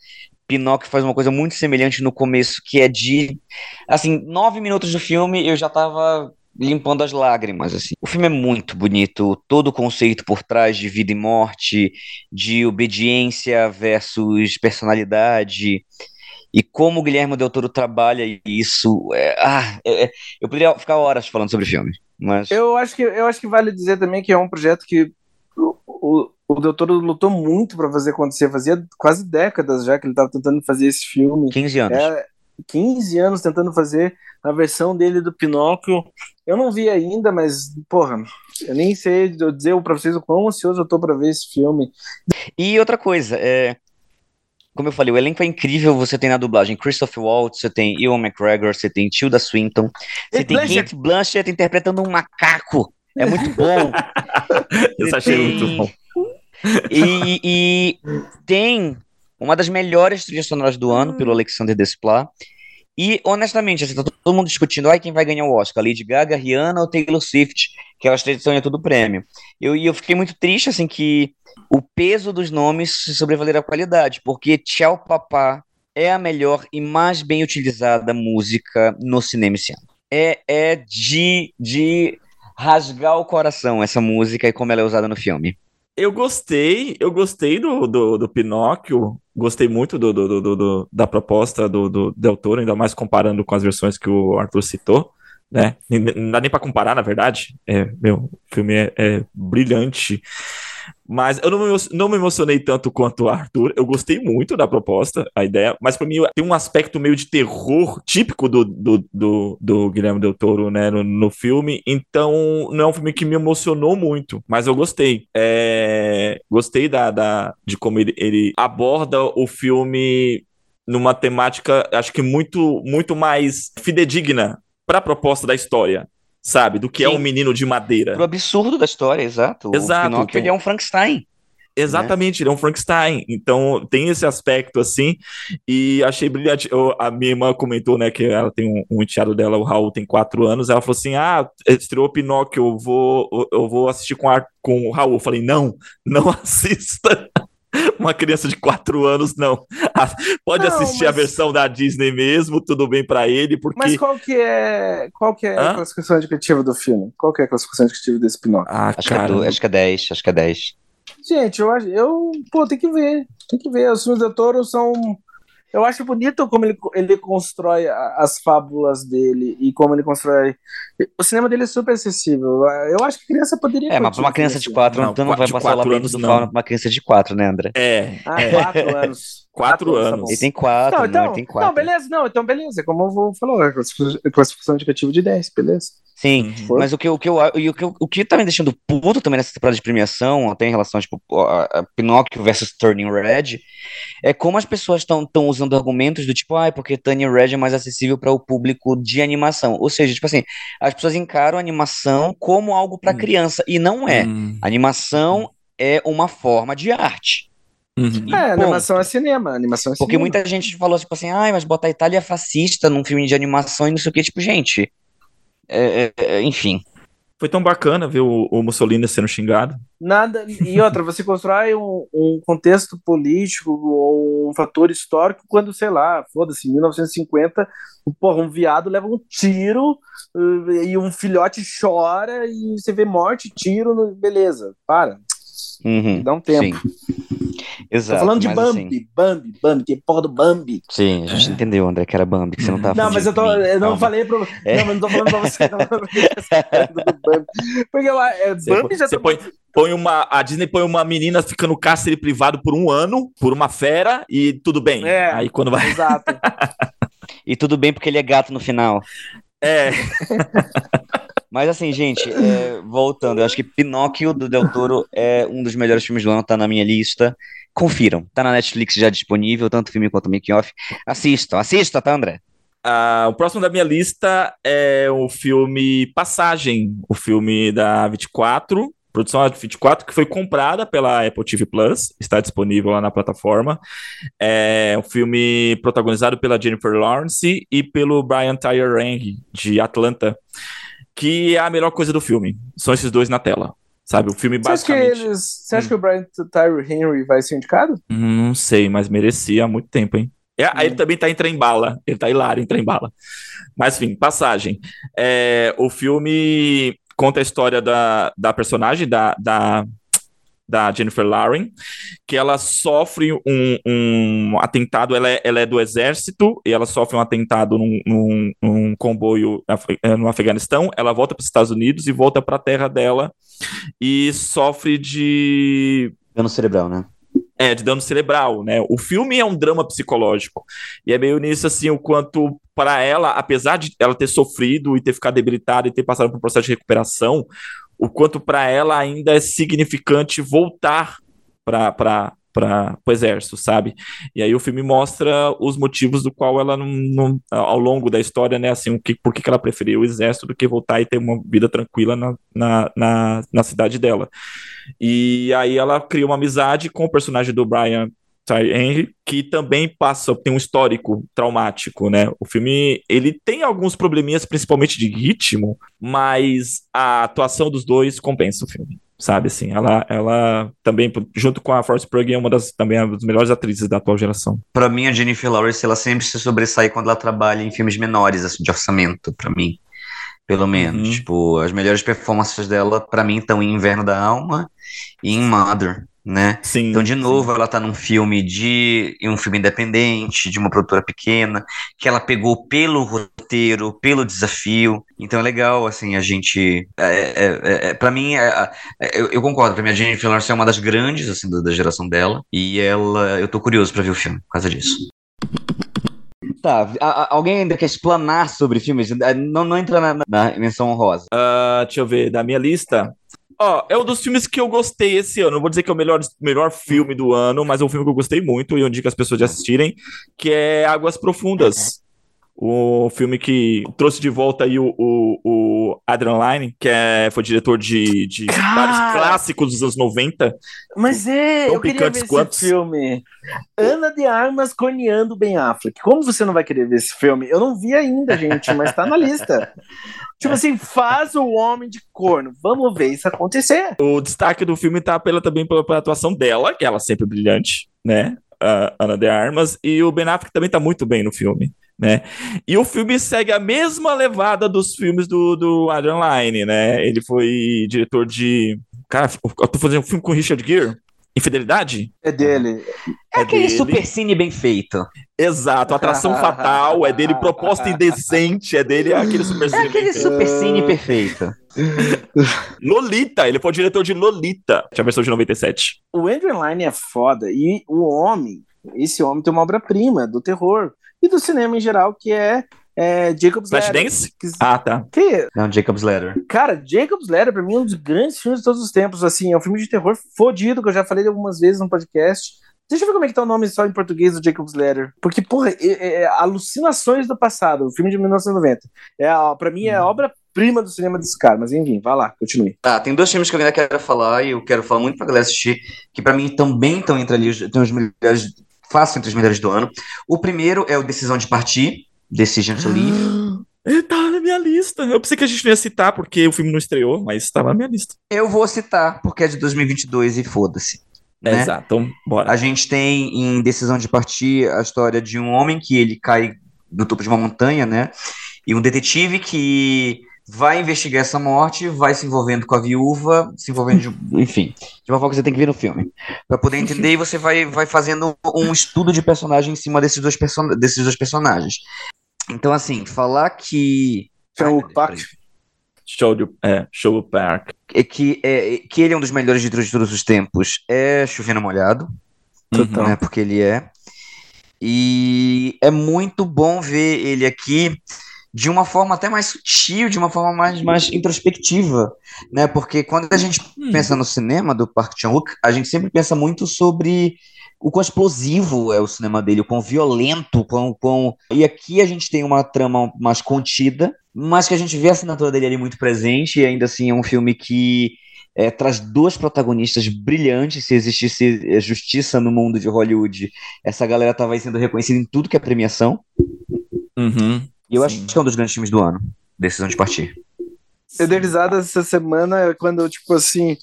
Pinóquio faz uma coisa muito semelhante no começo, que é de. Assim, nove minutos do filme eu já tava limpando as lágrimas, assim. O filme é muito bonito, todo o conceito por trás de vida e morte, de obediência versus personalidade, e como o Guilherme Del Toro trabalha isso. É, ah, é, é eu poderia ficar horas falando sobre o filme, mas... Eu acho que, eu acho que vale dizer também que é um projeto que o, o, o Del Toro lutou muito para fazer acontecer, fazia quase décadas já que ele estava tentando fazer esse filme. 15 anos. É, 15 anos tentando fazer a versão dele do Pinóquio. Eu não vi ainda, mas, porra, eu nem sei dizer para vocês o quão ansioso eu tô para ver esse filme. E outra coisa, é, como eu falei, o elenco é incrível. Você tem na dublagem Christopher Waltz, você tem Ewan McGregor, você tem Tilda Swinton, você tem Blanchett. Kate Blanchett interpretando um macaco. É muito bom. (laughs) eu achei tem... muito bom. E, e, tem uma das melhores trilhas sonoras do ano, pelo Alexander Desplat. E, honestamente, assim, tá todo mundo discutindo ai, quem vai ganhar o Oscar, Lady Gaga, Rihanna ou Taylor Swift, que elas estão tudo prêmio. Eu, e eu fiquei muito triste, assim, que o peso dos nomes sobrevaler a qualidade, porque Tchau Papá é a melhor e mais bem utilizada música no cinema esse ano. É, é de, de rasgar o coração essa música e como ela é usada no filme. Eu gostei, eu gostei do, do, do Pinóquio, gostei muito do, do, do, do, da proposta do, do ainda mais comparando com as versões que o Arthur citou, né? Não dá nem para comparar, na verdade. É, meu, o filme é, é brilhante. Mas eu não me, não me emocionei tanto quanto o Arthur. Eu gostei muito da proposta, a ideia. Mas para mim tem um aspecto meio de terror típico do, do, do, do Guilherme Del Toro, né, no, no, filme. Então não é um filme que me emocionou muito, mas eu gostei. É, gostei da, da, de como ele, ele aborda o filme numa temática, acho que muito, muito mais fidedigna para a proposta da história sabe? Do que Sim. é um menino de madeira. Pro absurdo da história, exato. Exato. O Pinóquio, então... ele é um Frankenstein. Exatamente, né? ele é um Frankenstein. Então tem esse aspecto assim. E achei brilhante. Eu, a minha irmã comentou, né, que ela tem um, um enteado dela, o Raul, tem quatro anos. Ela falou assim: Ah, estreou Pinóquio, eu vou, eu vou assistir com, a, com o Raul. Eu falei: Não, não (laughs) assista. (laughs) uma criança de 4 anos, não. Pode não, assistir mas... a versão da Disney mesmo, tudo bem para ele, porque... Mas qual que é, qual que é a classificação indicativa do filme? Qual que é a classificação indicativa desse Pinóquio? Ah, acho, cara... que é, acho que é 10, acho que é 10. Gente, eu acho, eu, pô, tem que ver, tem que ver. Os filmes do Toro são eu acho bonito como ele, ele constrói as fábulas dele e como ele constrói. O cinema dele é super acessível. Eu acho que criança poderia. É, mas pra uma criança de 4 anos, então não vai passar o lamento do fauna pra uma criança de 4, né, André? É. Ah, 4 anos. Quatro, anos. Ele tem quatro, não, então, não, tem quatro. Não, beleza, não, então beleza. Como eu falou, é classificação indicativa de 10, beleza. Sim, uhum. mas o que, o, que eu, o, que, o que tá me deixando puto também nessa temporada de premiação, até em relação tipo, a, a Pinóquio versus Turning Red, é como as pessoas estão usando argumentos do tipo, ah, porque Turning Red é mais acessível para o público de animação. Ou seja, tipo assim, as pessoas encaram a animação como algo para hum. criança, e não é. Hum. animação é uma forma de arte. Uhum. É, animação é cinema, animação é Porque cinema. muita gente falou tipo assim, ah, mas botar a Itália fascista num filme de animação e não sei o que, tipo, gente, é, é, é, enfim. Foi tão bacana ver o, o, Mussolini sendo xingado. Nada. E outra, você constrói um, um, contexto político ou um fator histórico quando, sei lá, foda-se, em 1950, porra, um viado leva um tiro uh, e um filhote chora e você vê morte, tiro, beleza, para. Uhum, Dá um tempo. Sim. Exato. Tô falando de Bambi, assim... Bambi, Bambi, que porra do Bambi. Sim, a gente é. entendeu, André, que era Bambi, que você não tava Não, mas eu, tô, eu não falei pro. É. Não, mas não tô falando pra você, não. (laughs) Porque eu, é, Bambi já você tá põe, põe uma. A Disney põe uma menina ficando cárcere privado por um ano, por uma fera, e tudo bem. É, Aí quando vai. Exato. (laughs) e tudo bem porque ele é gato no final. É. (laughs) Mas assim, gente, é, voltando, eu acho que Pinóquio do Del Toro é um dos melhores filmes do ano, tá na minha lista. Confiram, tá na Netflix já disponível, tanto o filme quanto o making off. Assistam, assista, tá, André? Uh, o próximo da minha lista é o filme Passagem, o filme da 24, produção A24, que foi comprada pela Apple TV Plus, está disponível lá na plataforma. É um filme protagonizado pela Jennifer Lawrence e pelo Brian Tyree de Atlanta, que é a melhor coisa do filme. São esses dois na tela. Sabe, o filme Você acha que, basicamente. eles, você acha Hum. que o Brian Tyree Henry vai ser indicado? Hum, Não sei, mas merecia há muito tempo, hein? É, aí ele também tá em trem-bala. Ele tá hilário em trem-bala. Mas, enfim, passagem. É, o filme conta a história da, da personagem, da, da, da Jennifer Lawrence, que ela sofre um, um atentado. Ela é, ela é do exército e ela sofre um atentado num, num, num comboio eh, no Afeganistão. Ela volta para os Estados Unidos e volta para a terra dela e sofre de Dano cerebral, né? é, de dano cerebral, né? O filme é um drama psicológico. E é meio nisso, assim, o quanto para ela, apesar de ela ter sofrido e ter ficado debilitada e ter passado por um processo de recuperação, o quanto para ela ainda é significante voltar para para o exército, sabe? E aí o filme mostra os motivos do qual ela não, não- ao longo da história, né, assim, o que, por que ela preferiu o exército do que voltar e ter uma vida tranquila na, na, na, na cidade dela. E aí ela cria uma amizade com o personagem do Brian Tyree Henry, que também passa, tem um histórico traumático, né? O filme, ele tem alguns probleminhas, principalmente de ritmo, mas a atuação dos dois compensa o filme, sabe? Assim, ela, ela também, junto com a Force Pug, é uma das, também uma das melhores atrizes da atual geração. Pra mim, a Jennifer Lawrence, ela sempre se sobressai quando ela trabalha em filmes menores, assim, de orçamento, pra mim. Pelo menos. Uhum. Tipo, as melhores performances dela, pra mim, estão em Inverno da Alma e em Mother, né? Sim. Então, de novo, ela tá num filme de em um filme independente, de uma produtora pequena, que ela pegou pelo roteiro, pelo desafio. Então é legal, assim, a gente. É, é, é, é, para mim, é, é, eu, eu concordo. Pra mim, a Jennifer Lawrence é uma das grandes, assim, da, da geração dela. E ela, eu tô curioso pra ver o filme por causa disso. Tá, a- a- alguém ainda quer explanar sobre filmes? Não, não entra na, na menção honrosa. Ah, deixa eu ver, da minha lista. Ó, é um dos filmes que eu gostei esse ano. Não vou dizer que é o melhor, melhor filme do ano, mas é um filme que eu gostei muito e eu indico as pessoas de assistirem, que é Águas Profundas. O filme que trouxe de volta aí o, o, o Adrian Lyne, que é, foi diretor de, de Cara! vários clássicos dos anos 90. Mas é, eu queria ver quantos? esse filme. Ana de Armas corneando Ben Affleck. Como você não vai querer ver esse filme? Eu não vi ainda, gente, mas tá na lista. (laughs) Tipo assim, faz o homem de corno. Vamos ver isso acontecer. O destaque do filme tá pela, também pela, pela atuação dela, que ela é sempre brilhante, né? A Ana de Armas. E o Ben Affleck também tá muito bem no filme, né? E o filme segue a mesma levada dos filmes do, do Adrian Lyne, né? Ele foi diretor de... Cara, eu tô fazendo um filme com o Richard Gere. Infidelidade? É dele. É aquele dele. super cine bem feito. Exato, Atração (laughs) Fatal, é dele Proposta Indecente, é dele aquele super É cine aquele bem feito. super cine perfeito. (laughs) Lolita, ele foi o diretor de Lolita, que é a versão de 97. O Andrew Line é foda e o homem, esse homem tem uma obra-prima do terror e do cinema em geral, que é, é Jacob's Ladder. Flashdance? Que, Ah, tá. que, Não, Jacob's Ladder. cara, Jacob's Ladder pra mim é um dos grandes filmes de todos os tempos. Assim, é um filme de terror fodido que eu já falei algumas vezes no podcast. Deixa eu ver como é que tá o nome só em português do Jacob's Ladder. Porque, porra, é, é Alucinações do Passado, o filme de 1990. É, pra mim é a obra-prima do cinema desse cara. Mas enfim, vai lá, continue. Tá, tem dois filmes que eu ainda quero falar e eu quero falar muito pra galera assistir, que pra mim também estão entre ali, tem os melhores, fácil entre os melhores do ano. O primeiro é o Decisão de Partir, Decision to Leave. Ele tá na minha lista. Eu pensei que a gente não ia citar porque o filme não estreou, mas tava na minha lista. Eu vou citar, porque é de 2022 e foda-se. né? Exato, então bora. A gente tem em Decisão de Partir a história de um homem que ele cai do topo de uma montanha, né? E um detetive que vai investigar essa morte, vai se envolvendo com a viúva, se envolvendo, de, (laughs) enfim, de uma forma que você tem que ver no filme. Pra poder entender, e você vai, vai fazendo um estudo de personagem em cima desses dois, person desses dois personagens. Então, assim, falar que. Ai, Deus, Pac- peraí. Show, de, é, show Park. é que, é, que ele é um dos melhores de todos de todos os tempos é Chovendo Molhado. Total. né? Porque ele é. E é muito bom ver ele aqui de uma forma até mais sutil, de uma forma mais, mais introspectiva, né? Porque quando a gente Hum. pensa no cinema do Park Chan-wook, a gente sempre pensa muito sobre o quão explosivo é o cinema dele, o quão violento, o quão, quão... E aqui a gente tem uma trama mais contida, mas que a gente vê a assinatura dele ali muito presente, e ainda assim é um filme que é, traz duas protagonistas brilhantes. Se existisse justiça no mundo de Hollywood, essa galera tava sendo reconhecida em tudo que é premiação. Uhum, e eu sim. acho que é um dos grandes filmes do ano. Decisão de partir. Eu dei risada essa semana quando, tipo assim,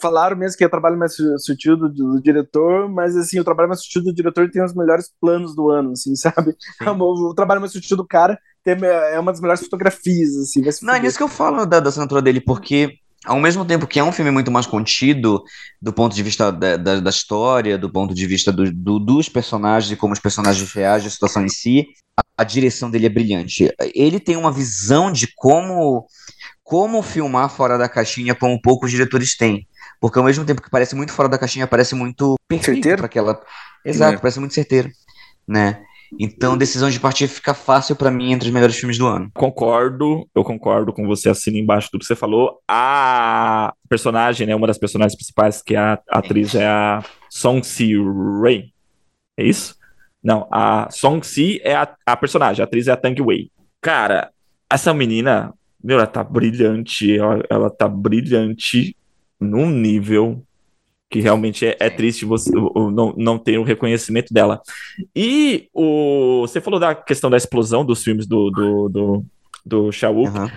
falaram mesmo que é o trabalho mais su- sutil do, do diretor, mas assim, o trabalho mais sutil do diretor tem os melhores planos do ano, assim, (laughs) sabe? O, o trabalho mais sutil do cara tem, é uma das melhores fotografias, assim, Não, é nisso que eu falo da, da assinatura dele, porque ao mesmo tempo que é um filme muito mais contido do ponto de vista da, da, da história, do ponto de vista do, do- dos personagens e como os personagens reagem à situação em si, a, a direção dele é brilhante. Ele tem uma visão de como, como filmar fora da caixinha como poucos diretores têm. Porque ao mesmo tempo que parece muito fora da caixinha, parece muito perfeito Certeiro? para aquela. Exato, É. parece muito certeiro, né? Então, decisão de partir fica fácil pra mim entre os melhores filmes do ano. Concordo, eu concordo com você, assina embaixo tudo que você falou. A personagem, né, uma das personagens principais, que é a atriz, é a Song Si Ray. É isso? Não, a Song Si é a, a personagem, a atriz é a Tang Wei. Cara, essa menina, meu, ela tá brilhante, ela, ela tá brilhante num nível que realmente é, é triste você não, não ter o reconhecimento dela. E o, você falou da questão da explosão dos filmes do, do, do, do Shawook. Aham.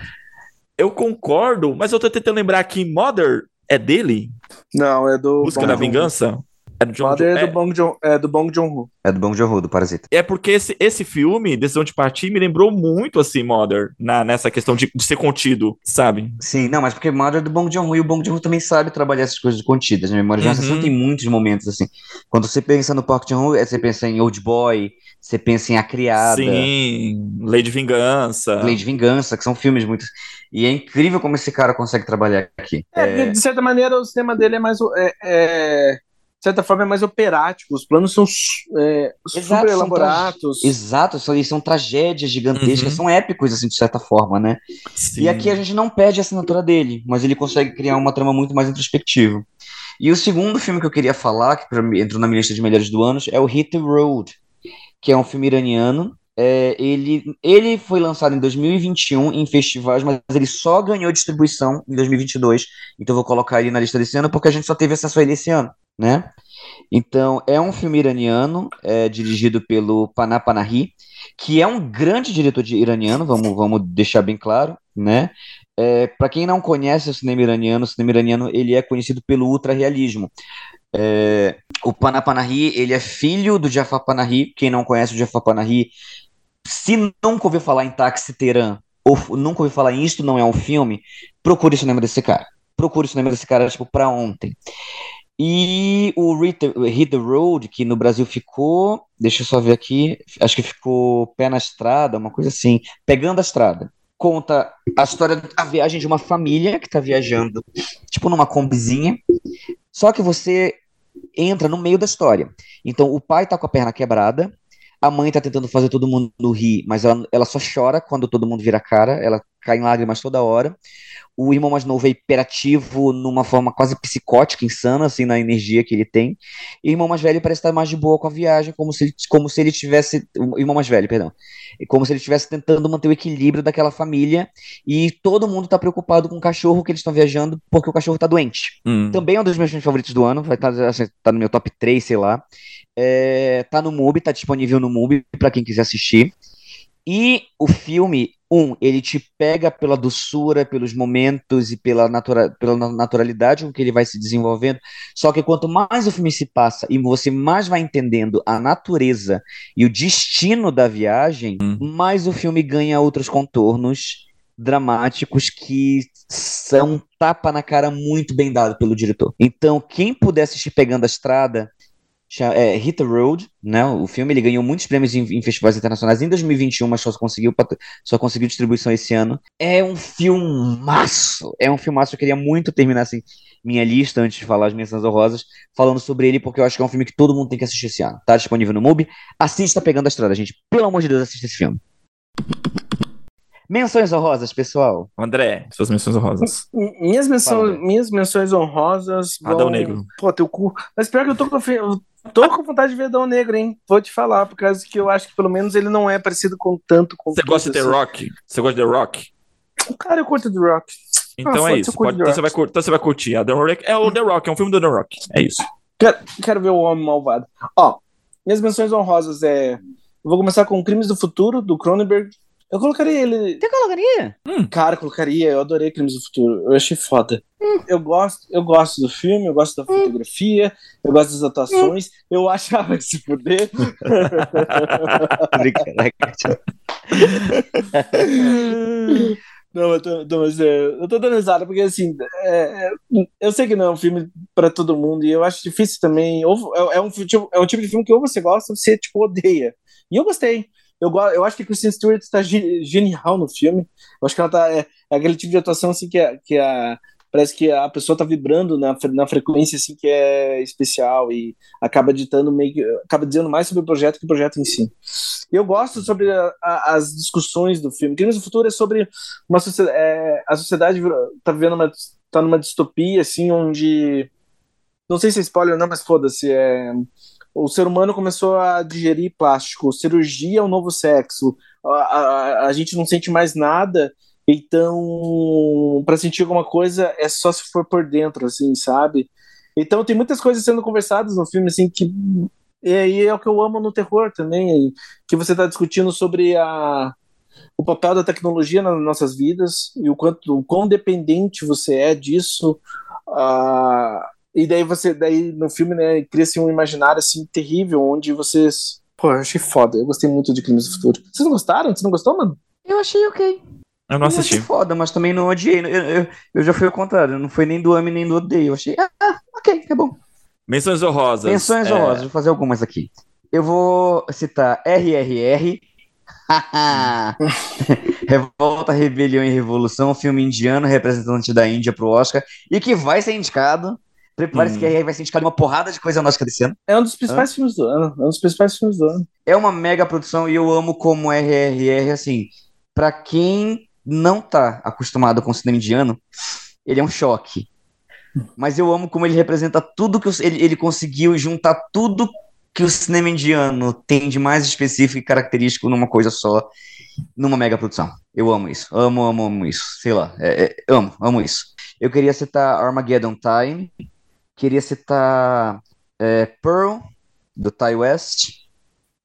Eu concordo, mas eu tô tentando lembrar que Mother é dele? Não, é do Busca Bong da. Vingança? É do John Mother é é, do Bong Joon, é do Bong Joon-ho. É do Bong Joon-ho, do Parasita. é porque esse, esse filme, Decisão de Partir, me lembrou muito assim, Mother, na, nessa questão de, de ser contido, sabe? Sim, não, mas porque Mother é do Bong Joon-ho e o Bong Joon-ho também sabe trabalhar essas coisas contidas. Né? Memória de Uhum. Assassino tem muitos momentos assim. Quando você pensa no Park Chan-wook, é, você pensa em Old Boy, você pensa em A Criada, Sim, Lei de Vingança. Lei de Vingança, que são filmes muito. E é incrível como esse cara consegue trabalhar aqui. É, porque, de certa maneira, o cinema dele é mais. É, é- de certa forma, é mais operático. Os planos são é, Exato, super são elaborados. Exato, são, são tragédias gigantescas, Uhum. são épicos, assim, de certa forma, né? Sim. E aqui a gente não perde a assinatura dele, mas ele consegue criar uma trama muito mais introspectiva. E o segundo filme que eu queria falar, que entrou na minha lista de melhores do ano, é o Hit the Road, que é um filme iraniano. É, ele, ele foi lançado em 2021 em festivais, mas ele só ganhou distribuição em 2022. Então eu vou colocar ele na lista desse ano porque a gente só teve acesso a ele esse ano, né? Então é um filme iraniano, é, dirigido pelo Panah Panahi, que é um grande diretor iraniano, vamos, vamos deixar bem claro, né? É, para quem não conhece o cinema iraniano, o cinema iraniano ele é conhecido pelo ultra-realismo. É, o Panah Panahi, ele é filho do Jafar Panahi. Quem não conhece o Jafar Panahi, se nunca ouviu falar em Taxi Teherã ou nunca ouviu falar em Isto Não É um Filme, procure o cinema desse cara. Procure o cinema desse cara, tipo, pra ontem. E o Hit the, Road, que no Brasil ficou, deixa eu só ver aqui, acho que ficou Pé na Estrada, uma coisa assim, Pegando a Estrada. Conta a história, a viagem de uma família que tá viajando, tipo numa combizinha, só que você entra no meio da história. Então, o pai tá com a perna quebrada, a mãe tá tentando fazer todo mundo rir, mas ela, ela só chora quando todo mundo vira a cara, ela cai em lágrimas toda hora. O irmão mais novo é hiperativo numa forma quase psicótica, insana, assim, na energia que ele tem. E o irmão mais velho parece estar mais de boa com a viagem, como se ele, como se ele tivesse. O irmão mais velho, perdão. Como se ele estivesse tentando manter o equilíbrio daquela família. E todo mundo tá preocupado com o cachorro que eles estão viajando, porque o cachorro tá doente. Hum. Também é um dos meus filmes favoritos do ano, vai estar assim, tá no meu top 3, sei lá. É, tá no MUBI, tá disponível no MUBI pra quem quiser assistir. E o filme, um, ele te pega pela doçura, pelos momentos e pela, natura, pela na- naturalidade com que ele vai se desenvolvendo. Só que quanto mais o filme se passa e você mais vai entendendo a natureza e o destino da viagem, mais o filme ganha outros contornos dramáticos que são um tapa na cara muito bem dado pelo diretor. Então, quem puder assistir Pegando a Estrada, é, Hit the Road, né? O filme ele ganhou muitos prêmios em, em festivais internacionais em 2021, mas só conseguiu só conseguiu distribuição esse ano. É um filmaço, é um filmaço. Eu queria muito terminar assim minha lista antes de falar as menções honrosas, falando sobre ele porque eu acho que é um filme que todo mundo tem que assistir esse ano. Tá disponível no MUBI. Assista Pegando a Estrada, gente. Pelo amor de Deus, assista esse filme. Menções honrosas, pessoal. André, suas menções honrosas. Minhas, menção, Fala, minhas menções honrosas. Adão vão- Negro. Pô, teu cu. Mas pior que eu tô com, eu tô com vontade de ver Adão Negro, hein? Vou te falar, por causa que eu acho que pelo menos ele não é parecido com tanto com Você gosta de The todos Rock? Você gosta de The Rock? Cara, eu curto The Rock. Então é isso. Pode, então, você vai, então você vai curtir. A The Rock, é o The Rock, é um filme do The Rock. É isso. Quero, quero ver o Homem Malvado. Ó, minhas menções honrosas é. Eu vou começar com Crimes do Futuro, do Cronenberg. Eu colocaria ele. Você colocaria? Hum. Cara, colocaria. Eu adorei Crimes do Futuro. Eu achei foda. Hum. Eu, gosto, eu gosto do filme, eu gosto da hum. fotografia, eu gosto das atuações. Hum. Eu achava se fuder. (laughs) (laughs) Não, eu tô, tô, mas, é, eu tô dando risada, porque assim, é, é, eu sei que não é um filme pra todo mundo, e eu acho difícil também. Ou, é, é, um, tipo, é um tipo de filme que ou você gosta ou você tipo, odeia. E eu gostei. Eu, eu acho que a Kristen Stewart está genial no filme. Eu acho que ela tá. É, é aquele tipo de atuação assim que, a, que parece que a pessoa tá vibrando na, na frequência assim que é especial e acaba ditando meio acaba dizendo mais sobre o projeto que o projeto em si. Eu gosto sobre a, a, as discussões do filme. Crimes do Futuro é sobre uma sociedade, é, a sociedade tá vivendo uma tá numa distopia assim onde não sei se é spoiler ou não, mas foda-se, é o ser humano começou a digerir plástico, cirurgia é um novo sexo, a, a, a gente não sente mais nada então, para sentir alguma coisa é só se for por dentro, assim, sabe? Então tem muitas coisas sendo conversadas no filme, assim, que e aí é o que eu amo no terror também, que você está discutindo sobre a, o papel da tecnologia nas nossas vidas e o quanto o quão dependente você é disso. Uh, e daí você, daí no filme, né, cria-se um imaginário assim terrível, onde vocês. Pô, eu achei foda. Eu gostei muito de Crimes do Futuro. Vocês não gostaram? Você não gostou, mano? Eu achei ok. Eu não assisti. Eu foda, mas também não odiei. Eu, eu, eu, já fui ao contrário, não foi nem do ame nem do odeio. Eu achei, ah, ok, é bom. Menções honrosas. Menções é... honrosas, vou fazer algumas aqui. Eu vou citar RRR. (laughs) Revolta, Rebelião e Revolução, filme indiano, representante da Índia pro Oscar, e que vai ser indicado. Prepare-se hum. que RR vai ser indicado uma porrada de coisa no Oscar desse ano. É um dos principais ah. filmes do ano. É um dos principais filmes do ano. É uma mega produção e eu amo como RRR, assim, para quem não tá acostumado com o cinema indiano, ele é um choque. Mas eu amo como ele representa tudo que ele, ele conseguiu juntar tudo que o cinema indiano tem de mais específico e característico numa coisa só, numa mega produção. Eu amo isso. Amo, amo, amo isso. Sei lá. É, é, amo, amo isso. Eu queria citar Armageddon Time. Queria citar é, Pearl, do Ty West.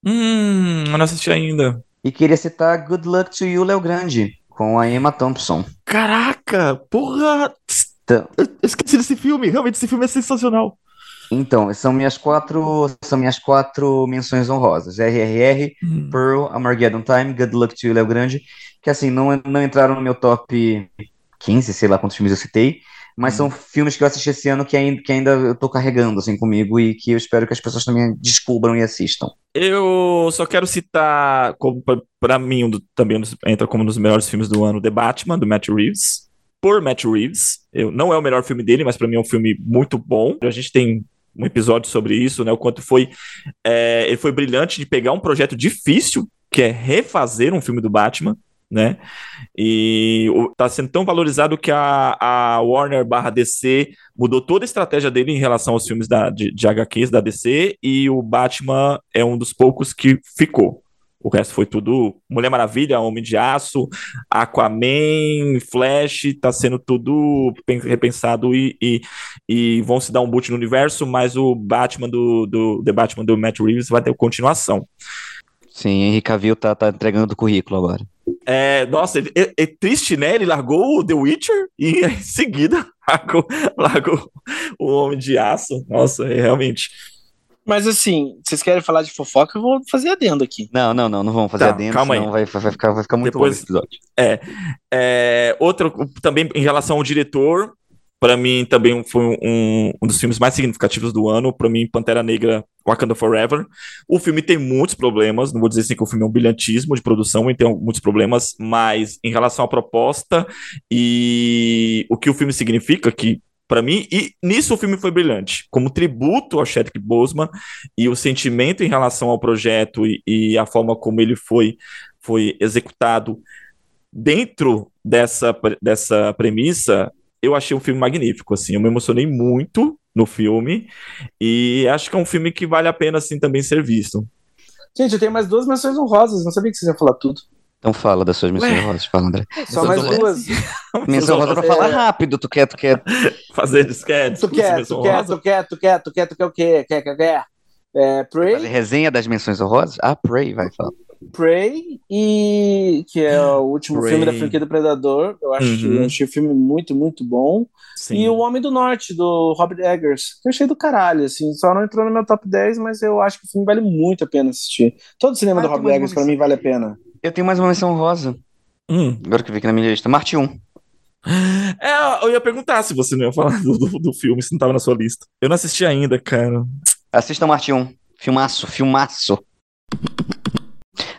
Hum, eu não assisti ainda. E queria citar Good Luck to You, Léo Grande, com a Emma Thompson. Caraca, porra! Então, eu esqueci desse filme, realmente esse filme é sensacional. Então, são minhas quatro, são minhas quatro menções honrosas. RRR, hum. Pearl, Armageddon Time, Good Luck to You, Léo Grande, que assim, não, não entraram no meu top 15, sei lá quantos filmes eu citei, mas hum. são filmes que eu assisti esse ano que ainda, que ainda eu tô carregando assim comigo e que eu espero que as pessoas também descubram e assistam. Eu só quero citar, para mim, um do, também entra como um dos melhores filmes do ano, The Batman, do Matt Reeves. Por Matt Reeves. Eu, não é o melhor filme dele, mas para mim é um filme muito bom. A gente tem um episódio sobre isso, né? O quanto foi. É, ele foi brilhante de pegar um projeto difícil, que é refazer um filme do Batman, né? E está sendo tão valorizado que a, a Warner barra DC mudou toda a estratégia dele em relação aos filmes da, de, de HQs da DC e o Batman é um dos poucos que ficou. O resto foi tudo Mulher Maravilha, Homem de Aço, Aquaman, Flash, tá sendo tudo repensado e, e, e, vão se dar um boot no universo, mas o Batman do, do The Batman do Matt Reeves vai ter continuação. Sim, Henry Cavill tá, tá entregando o currículo agora. É, nossa, é, é, triste, né? Ele largou o The Witcher e (laughs) em seguida largou, largou o Homem de Aço. Nossa, é, realmente. Mas assim, vocês querem falar de fofoca? Eu vou fazer adendo aqui. Não, não, não, não vamos fazer tá, adendo, calma senão aí. Vai, vai, ficar, vai ficar muito Depois, esse episódio. É, é. Outro, também em relação ao diretor, para mim também foi um, um, dos filmes mais significativos do ano. Para mim, Pantera Negra, Wakanda Forever. O filme tem muitos problemas, não vou dizer assim que o filme é um brilhantismo de produção, ele tem muitos problemas, mas em relação à proposta e o que o filme significa, que para mim, e nisso o filme foi brilhante, como tributo ao Chadwick Boseman e o sentimento em relação ao projeto e, e a forma como ele foi, foi executado dentro dessa, dessa premissa eu achei um filme magnífico, assim, eu me emocionei muito no filme e acho que é um filme que vale a pena, assim, também ser visto. Gente, eu tenho mais duas menções honrosas, não sabia que vocês iam falar tudo. Então fala das suas menções rosas, fala, André. Só mais duas. (laughs) Menção rosa pra falar rápido, tu quer, tu quer. (laughs) Fazer sketch. Tu quer, tu quer, tu quer, tu quer, tu quer, tu quer o quê? Quer, quer, quer? É, Fazer Prey, resenha das menções honrosas? Ah, Prey, vai falar. Prey e que é o último Prey. filme da franquia do Predador. Eu acho que Uhum. eu achei o filme muito, muito bom. Sim. E o Homem do Norte, do Robert Eggers, que eu achei do caralho, assim, só não entrou no meu top 10, mas eu acho que o filme vale muito a pena assistir. Todo o cinema Ah, do Robert Eggers, uma pra mim, vale a pena. Eu tenho mais uma menção rosa. Hum. Agora que eu vi aqui na minha lista. Marte 1. É, eu ia perguntar se você não ia falar do, do, do filme, se não tava na sua lista. Eu não assisti ainda, cara. Assista Marte 1. Filmaço, filmaço.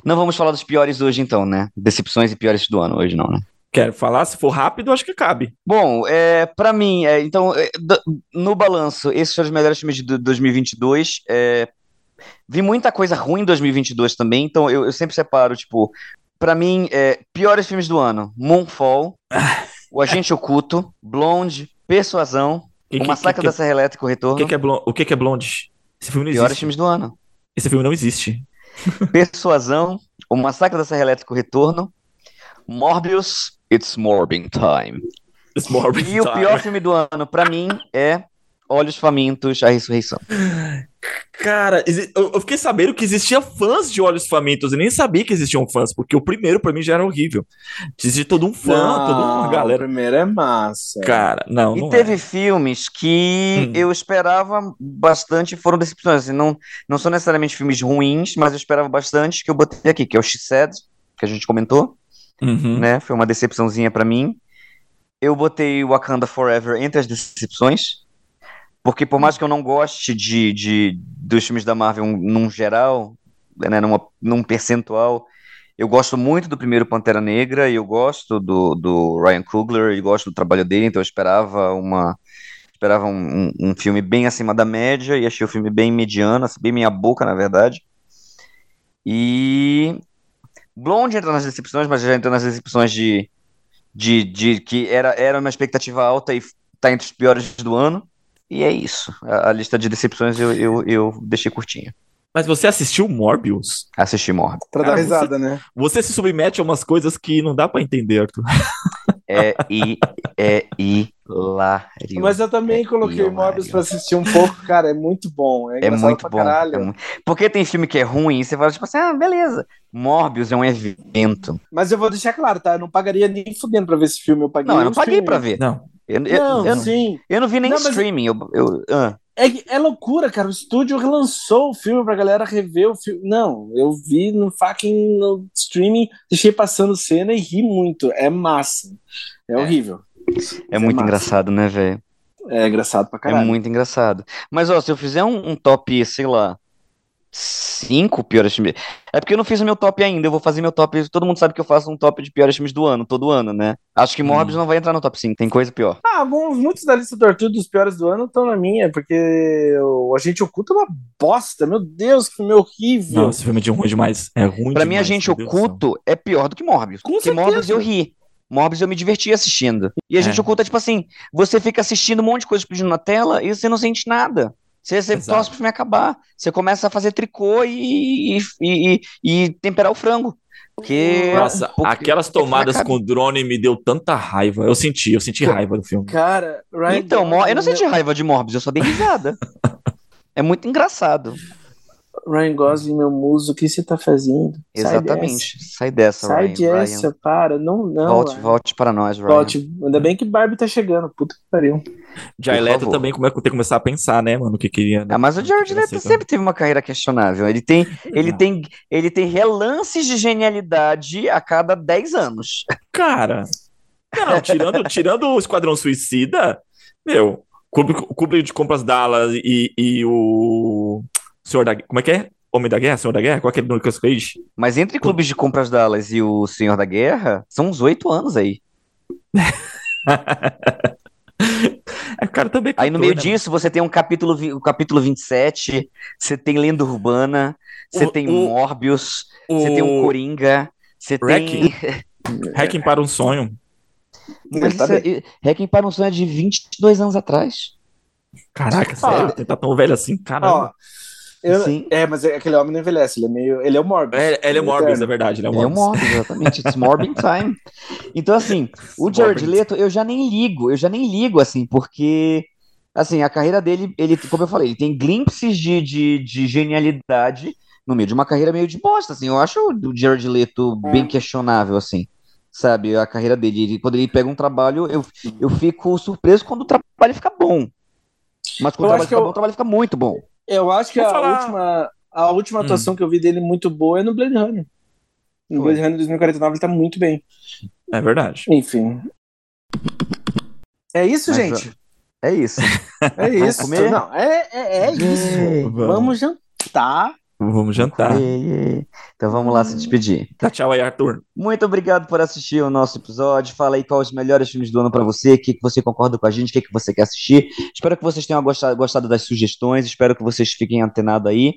Não vamos falar dos piores hoje, então, né? Decepções e piores do ano hoje, não, né? Quero falar, se for rápido, acho que cabe. Bom, é, para mim, é, então, é, no balanço, esses foram os melhores filmes de do- 2022. É, vi muita coisa ruim em 2022 também, então eu, eu sempre separo, tipo, pra mim, é, piores filmes do ano: Moonfall, O Agente Oculto, Blonde, Persuasão, Que- O que- Massacre que- da Serra Elétrica, O O Retorno. que, que é blonde? O que, que é blonde? Esse filme não Piores existe. filmes do ano. Esse filme não existe. (laughs) Persuasão, O Massacre da Serra Elétrica, O Retorno, Morbius, It's Morbing Time. It's Morbid E o Time. pior filme do ano, pra mim, é Olhos Famintos, A Ressurreição. Cara, eu, fiquei sabendo que existia fãs de Olhos Famintos. Eu nem sabia que existiam fãs, porque o primeiro pra mim já era horrível. Existia todo um fã, toda uma O galera. primeiro é massa. Cara, não, E não teve é. filmes que Hum. eu esperava bastante e foram decepções. Assim, não, não são necessariamente filmes ruins, mas eu esperava bastante, que eu botei aqui, que é o She-Said, que a gente comentou, Uhum. né? Foi uma decepçãozinha pra mim. Eu botei Wakanda Forever entre as decepções, porque por mais que eu não goste de, de dos filmes da Marvel num geral, né, numa, num percentual, eu gosto muito do primeiro Pantera Negra, e eu gosto do, do Ryan Coogler, e gosto do trabalho dele, então eu esperava uma esperava um, um, um filme bem acima da média, e achei o filme bem mediano, assim, bem minha boca, na verdade. E Blonde entra nas decepções, mas já entrou nas decepções de, de, de que era, era uma expectativa alta e tá entre os piores do ano. E é isso. A, a lista de decepções eu, eu, eu deixei curtinha. Mas você assistiu Morbius? Assisti Morbius. Pra dar Cara, risada, né? Você se submete a umas coisas que não dá pra entender, Arthur. (laughs) É, e, é hilário. Mas eu também É coloquei hilário. Morbius pra assistir um pouco, cara, é muito bom. É, É engraçado muito pra bom. caralho. é mu- Porque tem filme que é ruim e você fala, tipo assim, ah, beleza. Morbius é um evento. Mas eu vou deixar claro, tá? Eu não pagaria nem fudendo pra ver esse filme. Eu paguei Não, eu não paguei streaming. pra ver. Não. Eu, Não, eu, sim. eu não vi nem Não, streaming. Eu, eu, ah. É, é loucura, cara. O estúdio relançou o filme pra galera rever o filme. Não, eu vi no fucking no streaming, deixei passando cena e ri muito. É massa. É, horrível. É muito massa. engraçado, né, velho? É engraçado pra É caralho. muito engraçado. Mas, ó, se eu fizer um, um top, sei lá, cinco piores filmes. É porque eu não fiz o meu top ainda. Eu vou fazer meu top. Todo mundo sabe que eu faço um top de piores filmes do ano, todo ano, né? Acho que Morbius Hum. não vai entrar no top 5. Tem coisa pior. Ah, bom, muitos da lista do Arthur dos piores do ano estão na minha, porque o Agente Oculto é uma bosta. Meu Deus, que filme horrível. Não, esse filme é de ruim demais. É ruim Pra demais. mim, a gente meu Deus do céu. oculto é pior do que Morbius. Com porque certeza. Morbius eu ri. Morbius eu me diverti assistindo. E a gente É. oculta, tipo assim, você fica assistindo um monte de coisa explodindo na tela e você não sente nada. Você, você Exato. torce pro filme acabar. Você começa a fazer tricô e, e, e, e temperar o frango. Porque. Nossa, porque- aquelas tomadas acaba- com drone me deu tanta raiva. Eu senti, eu senti raiva do filme. Cara, Ryan Então, Gosling, Mor- eu não senti meu- raiva de Morbius, eu só dei risada. (laughs) é muito engraçado. Ryan Gosling, meu muso, o que você tá fazendo? Sai Exatamente. dessa. Sai dessa, Sai Ryan. dessa, Ryan. para. Não, não. Volte, Ryan. volte para nós, Ryan. Volte. Ainda bem que Barbie tá chegando. Puta que pariu. Jared Por Leto também come- tem que começar a pensar, né, mano, o que queria. né? Ah, mas o Jared que Leto sempre teve uma carreira questionável. Ele tem, ele Não. tem, ele tem relances de genialidade a cada 10 anos. Cara, não, tirando, (laughs) tirando o Esquadrão Suicida, meu, Clube, Clube de Compras Dallas e, e o Senhor da Como é que é? Homem da Guerra? Senhor da Guerra? Qual é aquele do Nicolas Cage? Mas entre Clubes de Compras Dallas e o Senhor da Guerra, são uns 8 anos aí. (laughs) É, cara também é Aí no meio né, disso, você tem um capítulo, o capítulo 27, você tem Lenda Urbana, você O- tem o- Morbius, você tem um O Coringa, você tem. Hacking (laughs) para um Sonho. Mas tá isso é, para um Sonho é de 22 anos atrás. Caraca, Ó. sério? Tem tá tão velho assim? Ó, Caramba. Eu- Sim. É, mas é- aquele homem não envelhece, ele é meio. Ele é o Morbius. É, ele é Morbius, eterno. é verdade. Ele é É o Morbius. Morbius, exatamente. It's Morbin time. Então, assim, o Jared. Leto, eu já nem ligo, eu já nem ligo, assim, porque, assim, a carreira dele, ele, como eu falei, ele tem glimpses de, de, de genialidade no meio de uma carreira meio de bosta, assim. Eu acho o Jared Leto bem questionável, assim, sabe? A carreira dele. Ele, quando ele pega um trabalho, eu, eu fico surpreso quando o trabalho fica bom. Mas quando Eu o trabalho fica eu- bom, o trabalho fica muito bom. Eu acho que Vou a falar- última, a última Hum. atuação que eu vi dele muito boa é no Blade Runner. No. Blade Runner 2049 ele tá muito bem. É verdade. Enfim. É isso, Mas, gente. É isso. É isso. comer? Não, é, é, é isso. Yay. Vamos jantar. Vamos jantar. Então vamos lá se despedir. Dá tchau aí, Arthur. Muito obrigado por assistir o nosso episódio. Fala aí quais os melhores filmes do ano pra você, o que, que você concorda com a gente, o que, que você quer assistir. Espero que vocês tenham gostado, gostado das sugestões, espero que vocês fiquem antenados aí.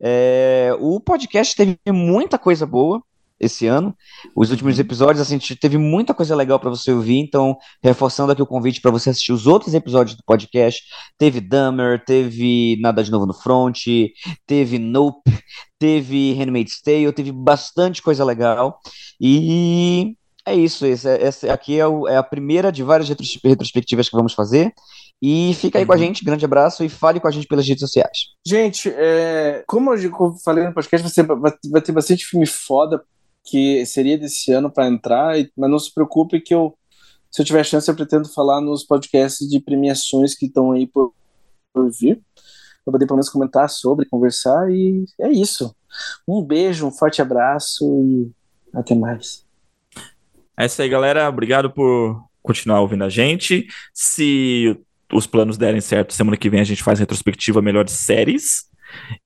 É, o podcast teve muita coisa boa esse ano. Os últimos episódios, assim, teve muita coisa legal pra você ouvir. Então, reforçando aqui o convite pra você assistir os outros episódios do podcast. Teve Dummer, teve Nada de Novo no Front, teve Nope, teve Handmaid's Tale, teve bastante coisa legal. E é isso. Esse, essa aqui é, o- é a primeira de várias retros- retrospectivas que vamos fazer. E fica aí com a Uhum. gente. Grande abraço e fale com a gente pelas redes sociais. Gente, é, como eu falei no podcast, vai- vai ter bastante filme foda que seria desse ano pra entrar, mas não se preocupe que eu, se eu tiver chance, eu pretendo falar nos podcasts de premiações que estão aí por, por vir. Pra poder pelo menos comentar sobre, conversar, e é isso. Um beijo, um forte abraço e até mais. É isso aí, galera. Obrigado por continuar ouvindo a gente. Se os planos derem certo, semana que vem a gente faz retrospectiva melhores séries.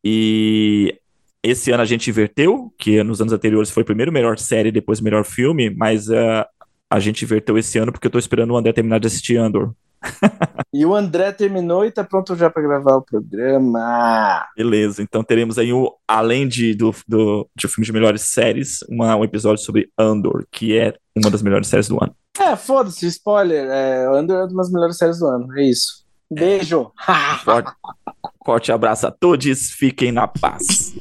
E esse ano a gente inverteu, que nos anos anteriores foi primeiro melhor série, depois melhor filme, mas ah, a gente inverteu esse ano porque eu tô esperando o André terminar de assistir Andor. (laughs) E o André terminou e tá pronto já pra gravar o programa. Beleza, então teremos aí, o, além de, do, do, de filme de melhores séries, uma- um episódio sobre Andor, que é uma das melhores séries do ano. É, foda-se, spoiler. É, Andor é uma das melhores séries do ano. É isso. Beijo. Forte, forte abraço a todos, fiquem na paz.